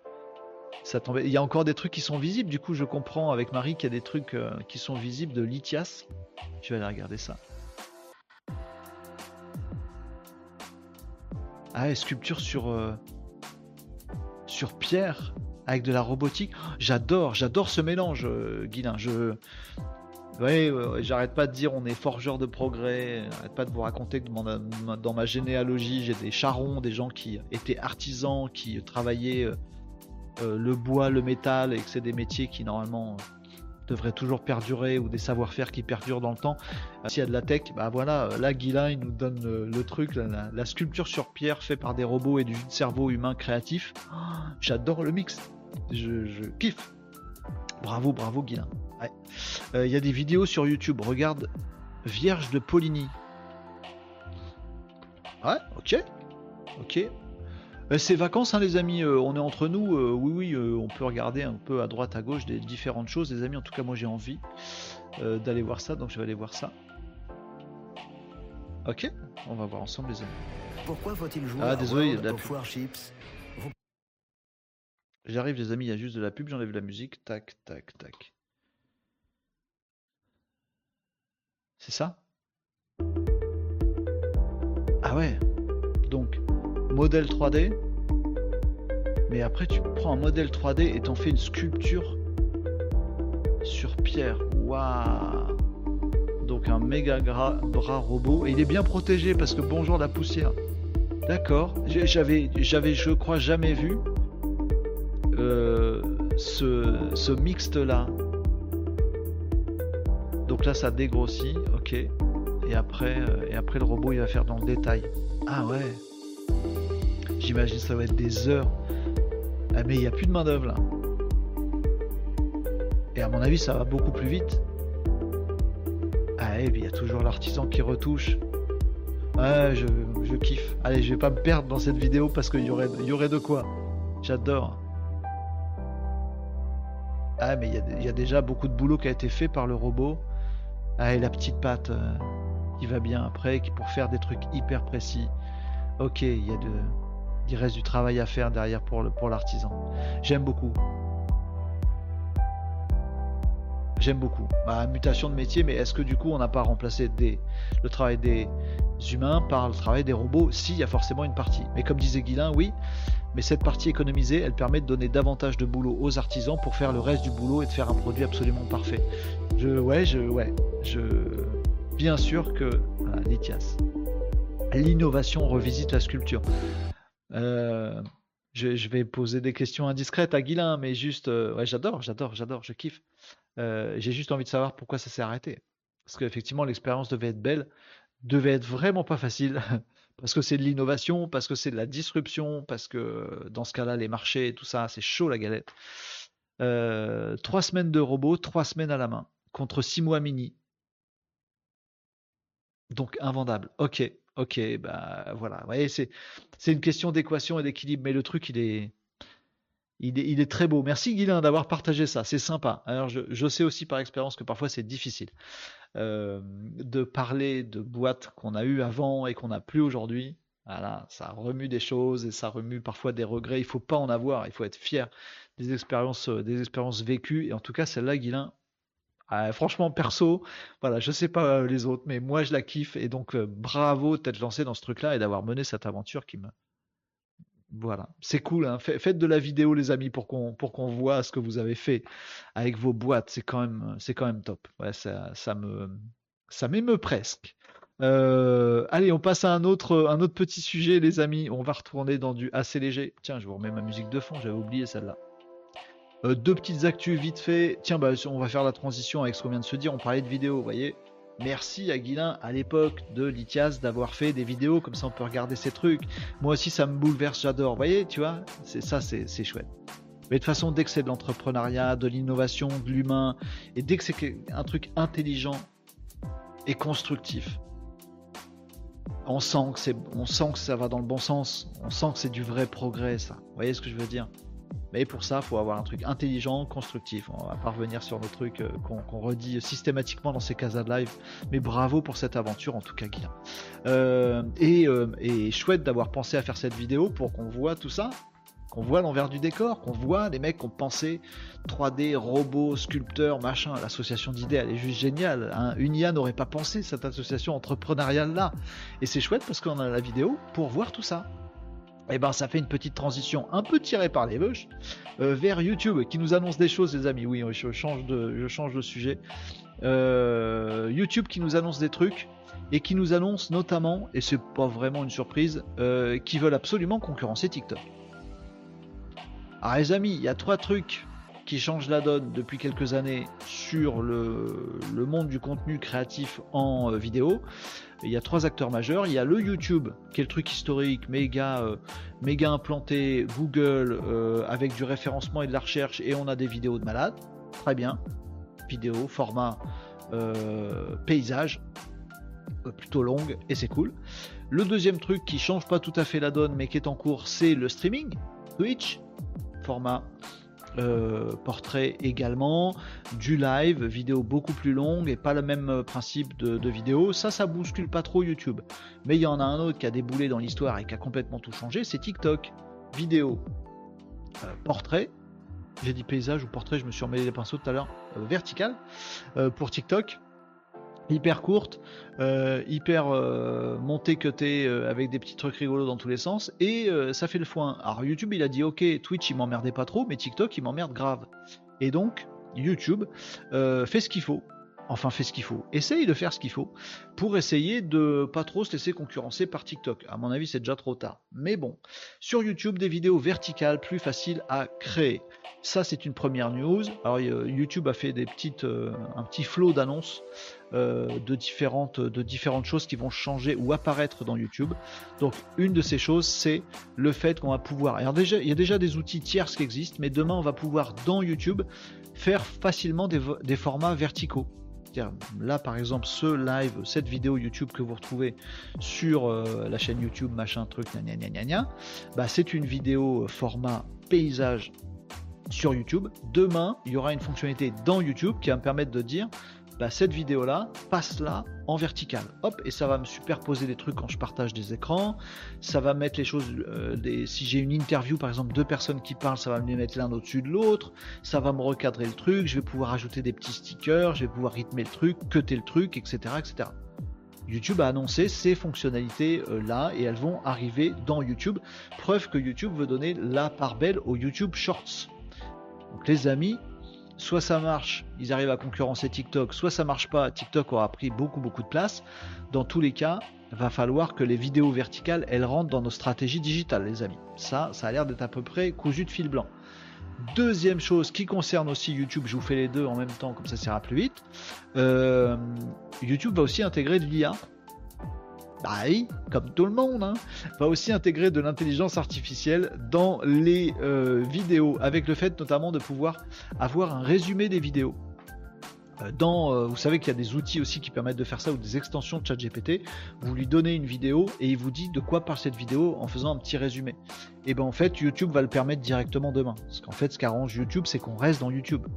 Il y a encore des trucs qui sont visibles, du coup, je comprends avec Marie qu'il y a des trucs euh, qui sont visibles de Lithias. Je vais aller regarder ça. Ah, sculpture sur, euh, sur pierre avec de la robotique. (gasps) J'adore, j'adore ce mélange, euh, Guilin. Je, ouais, j'arrête pas de dire on est forgeur de progrès. J'arrête pas de vous raconter que dans ma, généalogie, j'ai des charrons, des gens qui étaient artisans, qui travaillaient euh, le bois, le métal, et que c'est des métiers qui normalement devrait toujours perdurer ou des savoir-faire qui perdurent dans le temps. Euh, s'il y a de la tech, bah voilà, euh, là Guilain il nous donne le, truc, la, sculpture sur pierre fait par des robots et du cerveau humain créatif. (gasps) J'adore le mix, je, kiffe. Bravo, bravo Guilain. Euh, il y a des vidéos sur YouTube, regarde Vierge de Poligny. Ouais, ok. Ok, euh, c'est vacances, hein, les amis. Euh, on est entre nous. Euh, oui, oui, on peut regarder un peu à droite, à gauche des différentes choses, les amis. En tout cas, moi, j'ai envie d'aller voir ça, donc je vais aller voir ça. Ok, on va voir ensemble, les amis. Pourquoi faut-il jouer Ah, désolé, il y a J'arrive, les amis. Il y a juste de la pub. J'enlève la musique. Tac, tac, tac. C'est ça? Ouais. Modèle 3D. Mais après, tu prends un modèle 3D et t'en fais une sculpture sur pierre. Waouh Donc un méga bras robot. Et il est bien protégé parce que bonjour la poussière. D'accord. J'avais, je crois, jamais vu euh, ce, ce mixte là. Donc là, ça dégrossit. Ok. Et après, euh, et après, le robot, il va faire dans le détail. Ah ouais. J'imagine ça va être des heures. Ah mais il n'y a plus de main d'œuvre là. Et à mon avis, ça va beaucoup plus vite. Ah et puis il y a toujours l'artisan qui retouche. Ouais, je, je, kiffe. Allez, je vais pas me perdre dans cette vidéo parce qu'il y aurait, de quoi. J'adore. Ah, mais il y, y, a déjà beaucoup de boulot qui a été fait par le robot. Ah, et la petite patte euh, qui va bien après, qui pour faire des trucs hyper précis. Ok, il y a de, il reste du travail à faire derrière pour l'artisan. Pour J'aime beaucoup. J'aime beaucoup. Bah, mutation de métier, mais est-ce que du coup on n'a pas remplacé le travail des humains par le travail des robots? Si, il y a forcément une partie. Mais comme disait Guilain, oui, mais cette partie économisée, elle permet de donner davantage de boulot aux artisans pour faire le reste du boulot et de faire un produit absolument parfait. Je, ouais, je, ouais, je, bien sûr que, voilà, Lithias. L'innovation revisite la sculpture. Euh, je, vais poser des questions indiscrètes à Guilin, mais juste, euh, ouais, j'adore, j'adore, j'adore, je kiffe. Euh, j'ai juste envie de savoir pourquoi ça s'est arrêté. Parce qu'effectivement, l'expérience devait être belle, devait être vraiment pas facile, (laughs) parce que c'est de l'innovation, parce que c'est de la disruption, parce que dans ce cas-là, les marchés et tout ça, c'est chaud la galette. trois semaines de robot, trois semaines à la main, contre six mois mini. Donc invendable. Ok, Ok, bah voilà. Ouais, c'est c'est une question d'équation et d'équilibre, mais le truc il est il est, très beau. Merci Guilain d'avoir partagé ça, c'est sympa. Alors je, je, sais aussi par expérience que parfois c'est difficile euh, de parler de boîtes qu'on a eues avant et qu'on n'a plus aujourd'hui. Voilà, ça remue des choses et ça remue parfois des regrets. Il faut pas en avoir, il faut être fier des expériences, euh, des expériences vécues. Et en tout cas, celle-là, Guilain, ah, franchement, perso, voilà, je sais pas euh, les autres, mais moi je la kiffe et donc euh, bravo d'être lancé dans ce truc-là et d'avoir mené cette aventure qui me. Voilà, c'est cool. Hein. Faites de la vidéo, les amis, pour qu'on pour qu'on voit ce que vous avez fait avec vos boîtes. C'est quand même c'est quand même top. Ça, ça me ça m'émeut presque. Euh, allez, on passe à un autre un autre petit sujet, les amis. On va retourner dans du assez léger. Tiens, je vous remets ma musique de fond. J'avais oublié celle-là. Euh, deux petites actus vite fait. Tiens, bah, on va faire la transition avec ce qu'on vient de se dire. On parlait de vidéos, vous voyez. Merci à Guilin à l'époque de Lithias d'avoir fait des vidéos, comme ça on peut regarder ces trucs. Moi aussi ça me bouleverse, j'adore. Vous voyez, tu vois, c'est ça, c'est chouette. Mais de toute façon, dès que c'est de l'entrepreneuriat, de l'innovation, de l'humain, et dès que c'est un truc intelligent et constructif, on sent que on sent que ça va dans le bon sens. On sent que c'est du vrai progrès, ça. Vous voyez ce que je veux dire? Mais pour ça, il faut avoir un truc intelligent, constructif. On va pas revenir sur nos trucs euh, qu'on redit systématiquement dans ces casas de live. Mais bravo pour cette aventure, en tout cas, Guillaume. Euh, euh, et, chouette d'avoir pensé à faire cette vidéo pour qu'on voit tout ça, qu'on voit l'envers du décor, qu'on voit les mecs qui ont pensé 3D, robots, sculpteurs, machin. L'association d'idées, elle est juste géniale. Hein. Unia n'aurait pas pensé cette association entrepreneuriale là. Et c'est chouette parce qu'on a la vidéo pour voir tout ça et eh ben ça fait une petite transition un peu tirée par les bûches euh, vers YouTube qui nous annonce des choses les amis. Oui, je change de, je change de sujet. Euh, YouTube qui nous annonce des trucs et qui nous annonce notamment, et c'est pas vraiment une surprise, euh, qui veulent absolument concurrencer TikTok. Alors les amis, il y a trois trucs qui changent la donne depuis quelques années sur le, monde du contenu créatif en vidéo il y a trois acteurs majeurs. Il y a le YouTube, qui est le truc historique, méga, euh, méga implanté, Google, euh, avec du référencement et de la recherche, et on a des vidéos de malades. Très bien. Vidéo, format euh, paysage, plutôt longue, et c'est cool. Le deuxième truc qui change pas tout à fait la donne, mais qui est en cours, c'est le streaming. Twitch, format euh, portrait également, du live, vidéo beaucoup plus longue et pas le même euh, principe de, vidéo. Ça, ça bouscule pas trop YouTube. Mais il y en a un autre qui a déboulé dans l'histoire et qui a complètement tout changé, c'est TikTok. Vidéo, euh, portrait. J'ai dit paysage ou portrait, je me suis emmêlé les pinceaux tout à l'heure. vertical pour TikTok. Hyper courte, euh, hyper euh, montée cutée euh, avec des petits trucs rigolos dans tous les sens et ça fait le foin. Alors YouTube il a dit ok Twitch il m'emmerdait pas trop mais TikTok il m'emmerde grave. Et donc YouTube fait ce qu'il faut. Enfin fait ce qu'il faut. Essaye de faire ce qu'il faut pour essayer de pas trop se laisser concurrencer par TikTok. À mon avis c'est déjà trop tard. Mais bon, sur YouTube des vidéos verticales plus faciles à créer. Ça c'est une première news. Alors YouTube a fait des petites, un petit flot d'annonces de, différentes, de différentes choses qui vont changer ou apparaître dans YouTube. Donc une de ces choses, c'est le fait qu'on va pouvoir... Alors déjà, il y a déjà des outils tierces qui existent, mais demain on va pouvoir dans YouTube faire facilement des, formats verticaux. Là, par exemple, ce live, cette vidéo YouTube que vous retrouvez sur euh, la chaîne YouTube, machin, truc, gna gna gna gna, bah, c'est une vidéo euh, format paysage sur YouTube. Demain, il y aura une fonctionnalité dans YouTube qui va me permettre de dire bah, cette vidéo là passe là en vertical. Hop, et ça va me superposer des trucs quand je partage des écrans. Ça va mettre les choses. Euh, si j'ai une interview par exemple, deux personnes qui parlent, ça va me les mettre l'un au-dessus de l'autre. Ça va me recadrer le truc. Je vais pouvoir ajouter des petits stickers. Je vais pouvoir rythmer le truc, cuter le truc, etc. etc. YouTube a annoncé ces fonctionnalités euh, et elles vont arriver dans YouTube. Preuve que YouTube veut donner la part belle aux YouTube Shorts. Donc les amis, soit ça marche, ils arrivent à concurrencer TikTok, soit ça marche pas, TikTok aura pris beaucoup beaucoup de place. Dans tous les cas, va falloir que les vidéos verticales, elles rentrent dans nos stratégies digitales, les amis. Ça, ça a l'air d'être à peu près cousu de fil blanc. Deuxième chose qui concerne aussi YouTube, je vous fais les deux en même temps, comme ça, ça plus vite. Euh, YouTube va aussi intégrer de l'IA bah comme tout le monde, hein, va aussi intégrer de l'intelligence artificielle dans les euh, vidéos, avec le fait notamment de pouvoir avoir un résumé des vidéos. Euh, euh, vous savez qu'il y a des outils aussi qui permettent de faire ça ou des extensions de ChatGPT. Vous lui donnez une vidéo et il vous dit de quoi parle cette vidéo en faisant un petit résumé. Et ben en fait, YouTube va le permettre directement demain. Parce qu'en fait, ce qu'arrange YouTube, c'est qu'on reste dans YouTube.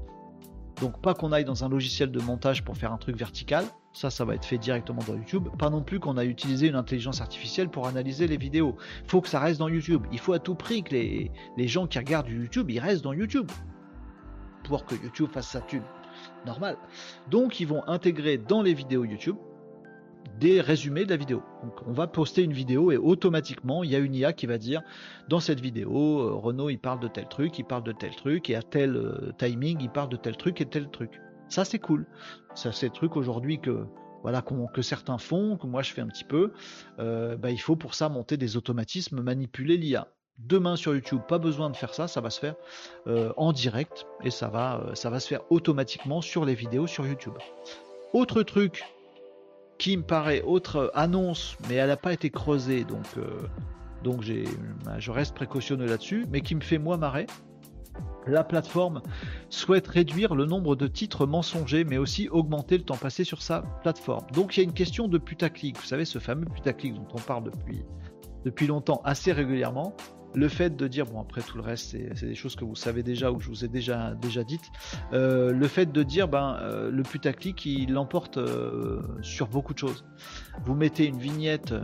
Donc pas qu'on aille dans un logiciel de montage pour faire un truc vertical, ça ça va être fait directement dans YouTube, pas non plus qu'on a utilisé une intelligence artificielle pour analyser les vidéos. Faut que ça reste dans YouTube. Il faut à tout prix que les, les gens qui regardent YouTube, ils restent dans YouTube. Pour que YouTube fasse sa thune. Normal. Donc ils vont intégrer dans les vidéos YouTube des résumés de la vidéo. Donc on va poster une vidéo et automatiquement il y a une IA qui va dire dans cette vidéo euh, Renault il parle de tel truc, il parle de tel truc et à tel euh, timing il parle de tel truc et tel truc. Ça c'est cool. Ça c'est truc aujourd'hui que voilà que certains font, que moi je fais un petit peu. Euh, bah, il faut pour ça monter des automatismes, manipuler l'IA. Demain sur YouTube, pas besoin de faire ça, ça va se faire en direct et ça va, ça va se faire automatiquement sur les vidéos sur YouTube. Autre truc qui me paraît autre annonce, mais elle n'a pas été creusée, donc, euh, donc j'ai, bah, je reste précautionneux là-dessus, mais qui me fait moi marrer. La plateforme souhaite réduire le nombre de titres mensongers, mais aussi augmenter le temps passé sur sa plateforme. Donc il y a une question de putaclic, vous savez, ce fameux putaclic dont on parle depuis, depuis longtemps assez régulièrement le fait de dire, bon après tout le reste c'est des choses que vous savez déjà ou que je vous ai déjà, déjà dites, euh, le fait de dire, ben euh, le putaclic il l'emporte euh, sur beaucoup de choses. Vous mettez une vignette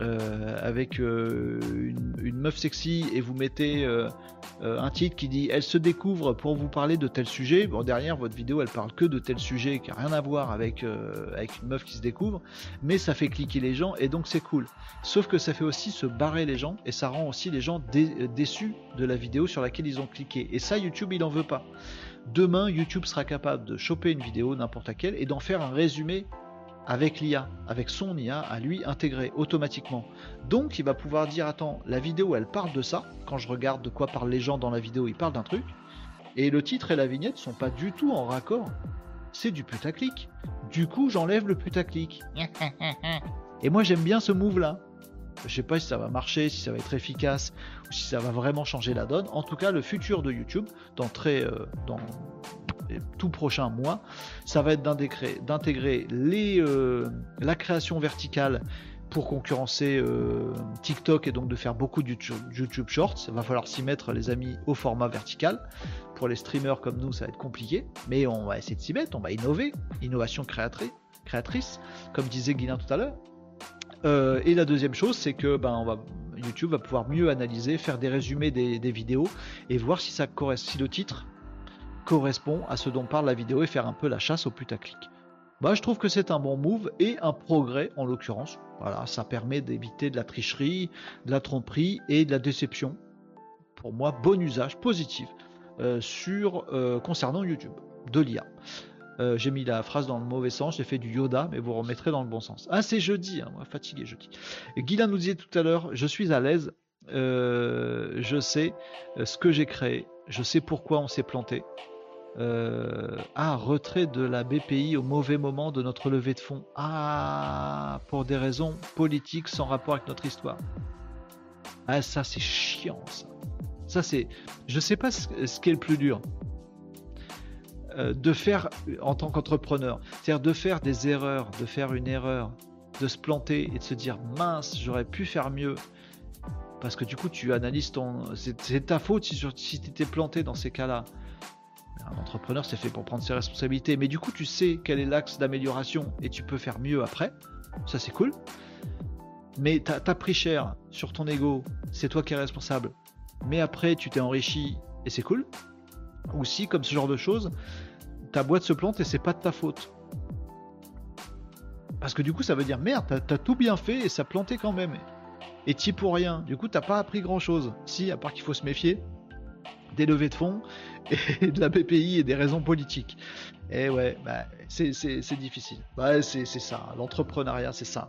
euh, avec euh, une, meuf sexy et vous mettez euh, un titre qui dit elle se découvre pour vous parler de tel sujet, bon derrière votre vidéo elle parle que de tel sujet qui a rien à voir avec, avec une meuf qui se découvre, mais ça fait cliquer les gens et donc c'est cool. Sauf que ça fait aussi se barrer les gens et ça rend aussi les gens déçus de la vidéo sur laquelle ils ont cliqué. Et ça YouTube il en veut pas. Demain YouTube sera capable de choper une vidéo n'importe laquelle et d'en faire un résumé avec l'IA, avec son IA à lui intégré automatiquement. Donc il va pouvoir dire attends, la vidéo elle parle de ça, quand je regarde de quoi parlent les gens dans la vidéo, ils parlent d'un truc, et le titre et la vignette sont pas du tout en raccord. C'est du putaclic. Du coup j'enlève le putaclic. et moi j'aime bien ce move là. Je sais pas si ça va marcher, si ça va être efficace, ou si ça va vraiment changer la donne. En tout cas, le futur de YouTube, dans, très, euh, dans tout prochain mois, ça va être d'intégrer euh, la création verticale pour concurrencer euh, TikTok et donc de faire beaucoup de YouTube, Shorts. Il va falloir s'y mettre, les amis, au format vertical. Pour les streamers comme nous, ça va être compliqué, mais on va essayer de s'y mettre, on va innover, innovation créatrice, comme disait Guilin tout à l'heure. Euh, et la deuxième chose, c'est que ben, YouTube va pouvoir mieux analyser, faire des résumés des, vidéos et voir si ça si le titre correspond à ce dont parle la vidéo et faire un peu la chasse au putaclic. bah, je trouve que c'est un bon move et un progrès en l'occurrence. Voilà, ça permet d'éviter de la tricherie, de la tromperie et de la déception. Pour moi, bon usage positif euh, euh, concernant YouTube de l'IA. Euh, j'ai mis la phrase dans le mauvais sens, j'ai fait du Yoda, mais vous remettrez dans le bon sens. Ah, c'est jeudi, hein, moi, fatigué jeudi. Guylain nous disait tout à l'heure, je suis à l'aise, je sais ce que j'ai créé, je sais pourquoi on s'est planté, euh, ah, retrait de la BPI au mauvais moment de notre levée de fonds. Ah, pour des raisons politiques sans rapport avec notre histoire. Ah, ça c'est chiant ça. Ça c'est, je sais pas ce, qui est le plus dur. Euh, de faire en tant qu'entrepreneur, c'est-à-dire de faire des erreurs, de faire une erreur, de se planter et de se dire mince, j'aurais pu faire mieux. Parce que du coup, tu analyses ton. C'est ta faute si, tu t'es planté dans ces cas-là. Un entrepreneur, c'est fait pour prendre ses responsabilités. Mais du coup, tu sais quel est l'axe d'amélioration et tu peux faire mieux après. Ça, c'est cool. Mais tu as, pris cher sur ton ego. C'est toi qui es responsable. Mais après, tu t'es enrichi et c'est cool. Ou si, comme ce genre de choses, ta boîte se plante et c'est pas de ta faute. Parce que du coup, ça veut dire merde, t'as as tout bien fait et ça planté quand même. Et t'y pour rien. Du coup, t'as pas appris grand chose. Si, à part qu'il faut se méfier des levées de fonds (laughs) et de la BPI et des raisons politiques. Et ouais, bah, c'est difficile. Bah, c'est ça, l'entrepreneuriat, c'est ça.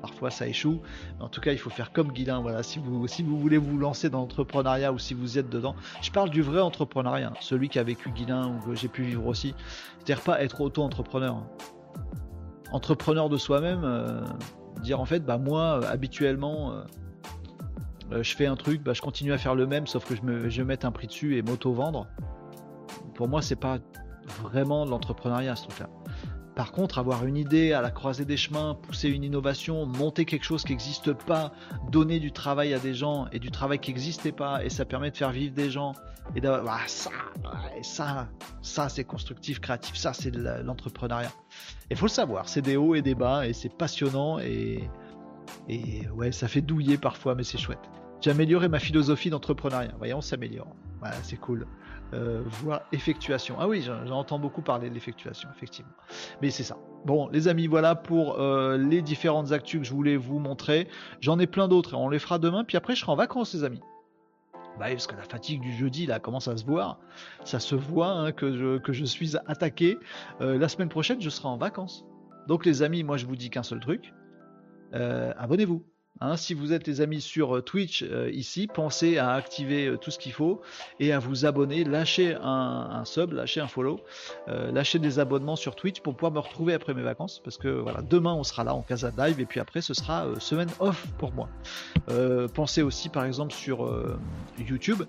Parfois ça échoue, mais en tout cas il faut faire comme Guilin. Voilà, si vous, si vous voulez vous lancer dans l'entrepreneuriat ou si vous êtes dedans, je parle du vrai entrepreneuriat, celui qui a vécu Guilin ou que j'ai pu vivre aussi. C'est-à-dire pas être auto-entrepreneur. Entrepreneur de soi-même, euh, dire en fait, bah moi habituellement, euh, euh, je fais un truc, bah, je continue à faire le même, sauf que je, me, je vais un prix dessus et m'auto-vendre. Pour moi, c'est pas vraiment de l'entrepreneuriat ce truc-là. Par contre, avoir une idée à la croisée des chemins, pousser une innovation, monter quelque chose qui n'existe pas, donner du travail à des gens et du travail qui n'existait pas, et ça permet de faire vivre des gens et d'avoir ah, ça, ça, ça c'est constructif, créatif, ça c'est l'entrepreneuriat. Il faut le savoir, c'est des hauts et des bas et c'est passionnant et, et ouais, ça fait douiller parfois, mais c'est chouette. J'ai amélioré ma philosophie d'entrepreneuriat. Voyons, on s'améliore. Voilà, c'est cool. Euh, voir effectuation. Ah oui, j'entends beaucoup parler de l'effectuation, effectivement. Mais c'est ça. Bon, les amis, voilà pour euh, les différentes actus que je voulais vous montrer. J'en ai plein d'autres on les fera demain. Puis après, je serai en vacances, les amis. Bah parce que la fatigue du jeudi, là, commence à se voir. Ça se voit hein, que, je, que je suis attaqué. Euh, la semaine prochaine, je serai en vacances. Donc, les amis, moi, je vous dis qu'un seul truc. abonnez-vous. Hein, si vous êtes les amis sur euh, Twitch euh, ici, pensez à activer euh, tout ce qu'il faut et à vous abonner, lâcher un, sub, lâcher un follow, lâcher des abonnements sur Twitch pour pouvoir me retrouver après mes vacances parce que voilà, demain on sera là en Casa Live et puis après ce sera semaine off pour moi. pensez aussi par exemple sur YouTube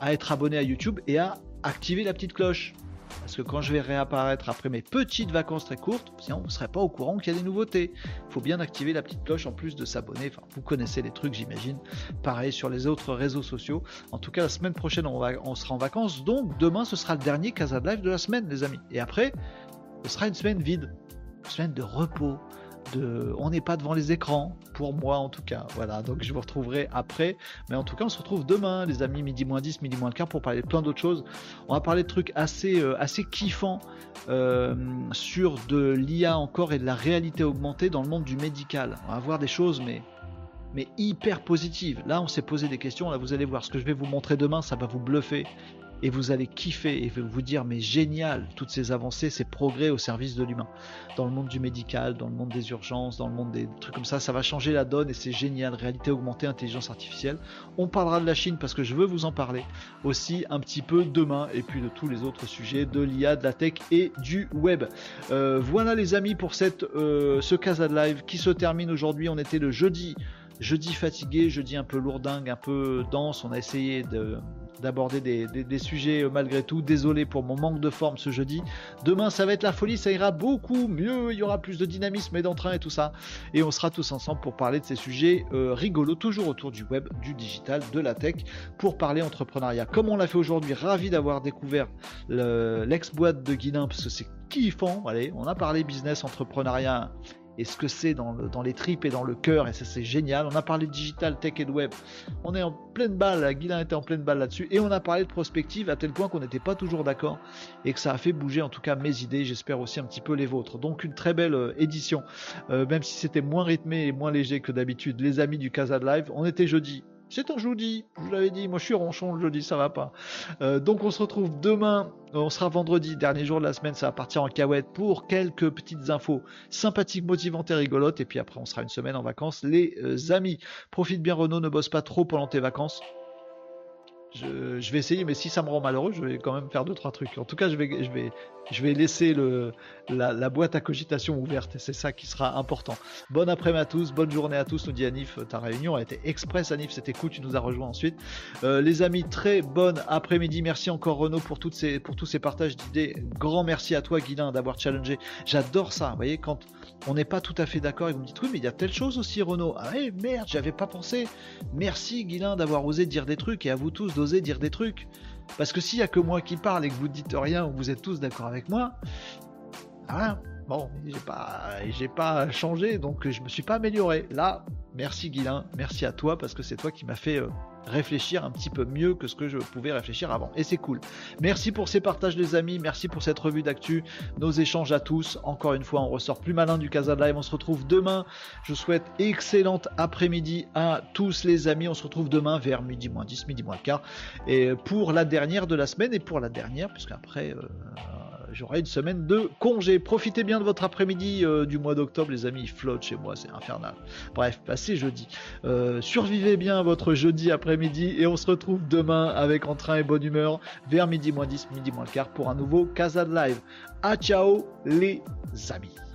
à être abonné à YouTube et à activer la petite cloche parce que quand je vais réapparaître après mes petites vacances très courtes, sinon vous ne serez pas au courant qu'il y a des nouveautés. Il faut bien activer la petite cloche en plus de s'abonner. Vous connaissez les trucs, j'imagine. Pareil sur les autres réseaux sociaux. En tout cas, la semaine prochaine, on, sera en vacances. Donc, demain, ce sera le dernier Casa Live de la semaine, les amis. Et après, ce sera une semaine vide. Une semaine de repos, on n'est pas devant les écrans, pour moi en tout cas. Voilà, donc je vous retrouverai après. Mais en tout cas, on se retrouve demain, les amis, midi moins 10, midi moins le quart, pour parler de plein d'autres choses. On va parler de trucs assez, euh, assez kiffants euh, sur de l'IA encore et de la réalité augmentée dans le monde du médical. On va voir des choses, mais mais hyper positives. Là, on s'est posé des questions. Là, vous allez voir ce que je vais vous montrer demain, ça va vous bluffer et vous allez kiffer et vous dire mais génial toutes ces avancées, ces progrès au service de l'humain. Dans le monde du médical, dans le monde des urgences, dans le monde des trucs comme ça, ça va changer la donne et c'est génial. Réalité augmentée, intelligence artificielle. On parlera de la Chine parce que je veux vous en parler aussi un petit peu demain et puis de tous les autres sujets de l'IA, de la tech et du web. Euh, voilà les amis pour euh, ce Casa de Live qui se termine aujourd'hui. On était le jeudi jeudi fatigué, jeudi un peu lourdingue, un peu dense. On a essayé de, d'aborder des, sujets euh, malgré tout. Désolé pour mon manque de forme ce jeudi. Demain, ça va être la folie, ça ira beaucoup mieux. Il y aura plus de dynamisme et d'entrain et tout ça. Et on sera tous ensemble pour parler de ces sujets euh, rigolos, toujours autour du web, du digital, de la tech, pour parler entrepreneuriat. Comme on l'a fait aujourd'hui, ravi d'avoir découvert l'ex-boîte de Guilin parce que c'est kiffant. Allez, on a parlé business, entrepreneuriat et ce que c'est dans, les tripes et dans le cœur, et ça c'est génial. On a parlé de digital, tech et web, on est en pleine balle, Guilain était en pleine balle là-dessus, et on a parlé de prospective à tel point qu'on n'était pas toujours d'accord, et que ça a fait bouger en tout cas mes idées, j'espère aussi un petit peu les vôtres. Donc une très belle euh, édition, euh, même si c'était moins rythmé et moins léger que d'habitude. Les amis du Casa de Live, on était jeudi, c'est un jeudi, je vous l'avais dit, moi je suis ronchon le jeudi, ça va pas. Euh, donc on se retrouve demain, on sera vendredi, dernier jour de la semaine, ça va partir en cahuète pour quelques petites infos sympathiques, motivantes et rigolotes. Et puis après on sera une semaine en vacances, les euh, amis. Profite bien Renault, ne bosse pas trop pendant tes vacances. Je, vais essayer, mais si ça me rend malheureux, je vais quand même faire deux trois trucs. En tout cas, je vais, laisser la, boîte à cogitation ouverte. C'est ça qui sera important. Bon après-midi à tous, bonne journée à tous. Nous dit Anif, ta réunion a été express. Anif, c'était cool. Tu nous as rejoint ensuite. Euh, les amis, très bonne après-midi. Merci encore Renaud pour toutes ces, tous ces partages d'idées. Grand merci à toi Guilain d'avoir challengé. J'adore ça. Vous voyez quand on n'est pas tout à fait d'accord et vous me dites oui mais il y a telle chose aussi Renaud. Ah ouais, merde, j'avais pas pensé. Merci Guilain d'avoir osé dire des trucs et à vous tous dire des trucs. Parce que s'il y a que moi qui parle et que vous dites rien ou vous êtes tous d'accord avec moi, ah, bon, j'ai pas, j'ai pas changé donc je me suis pas amélioré. Là, merci Guilain, merci à toi parce que c'est toi qui m'as fait euh, réfléchir un petit peu mieux que ce que je pouvais réfléchir avant. Et c'est cool. Merci pour ces partages les amis, merci pour cette revue d'actu, nos échanges à tous. Encore une fois, on ressort plus malin du Casa Live. On se retrouve demain. Je souhaite excellente après-midi à tous les amis. On se retrouve demain vers midi moins 10, midi moins le quart. Et pour la dernière de la semaine et pour la dernière, puisqu'après... Euh, j'aurai une semaine de congé. Profitez bien de votre après-midi euh, du mois d'octobre, les amis. Il flotte chez moi, c'est infernal. Bref, passez jeudi. Euh, survivez bien votre jeudi après-midi et on se retrouve demain avec entrain et bonne humeur vers midi moins 10, midi moins le quart pour un nouveau Casa Live. A ciao les amis.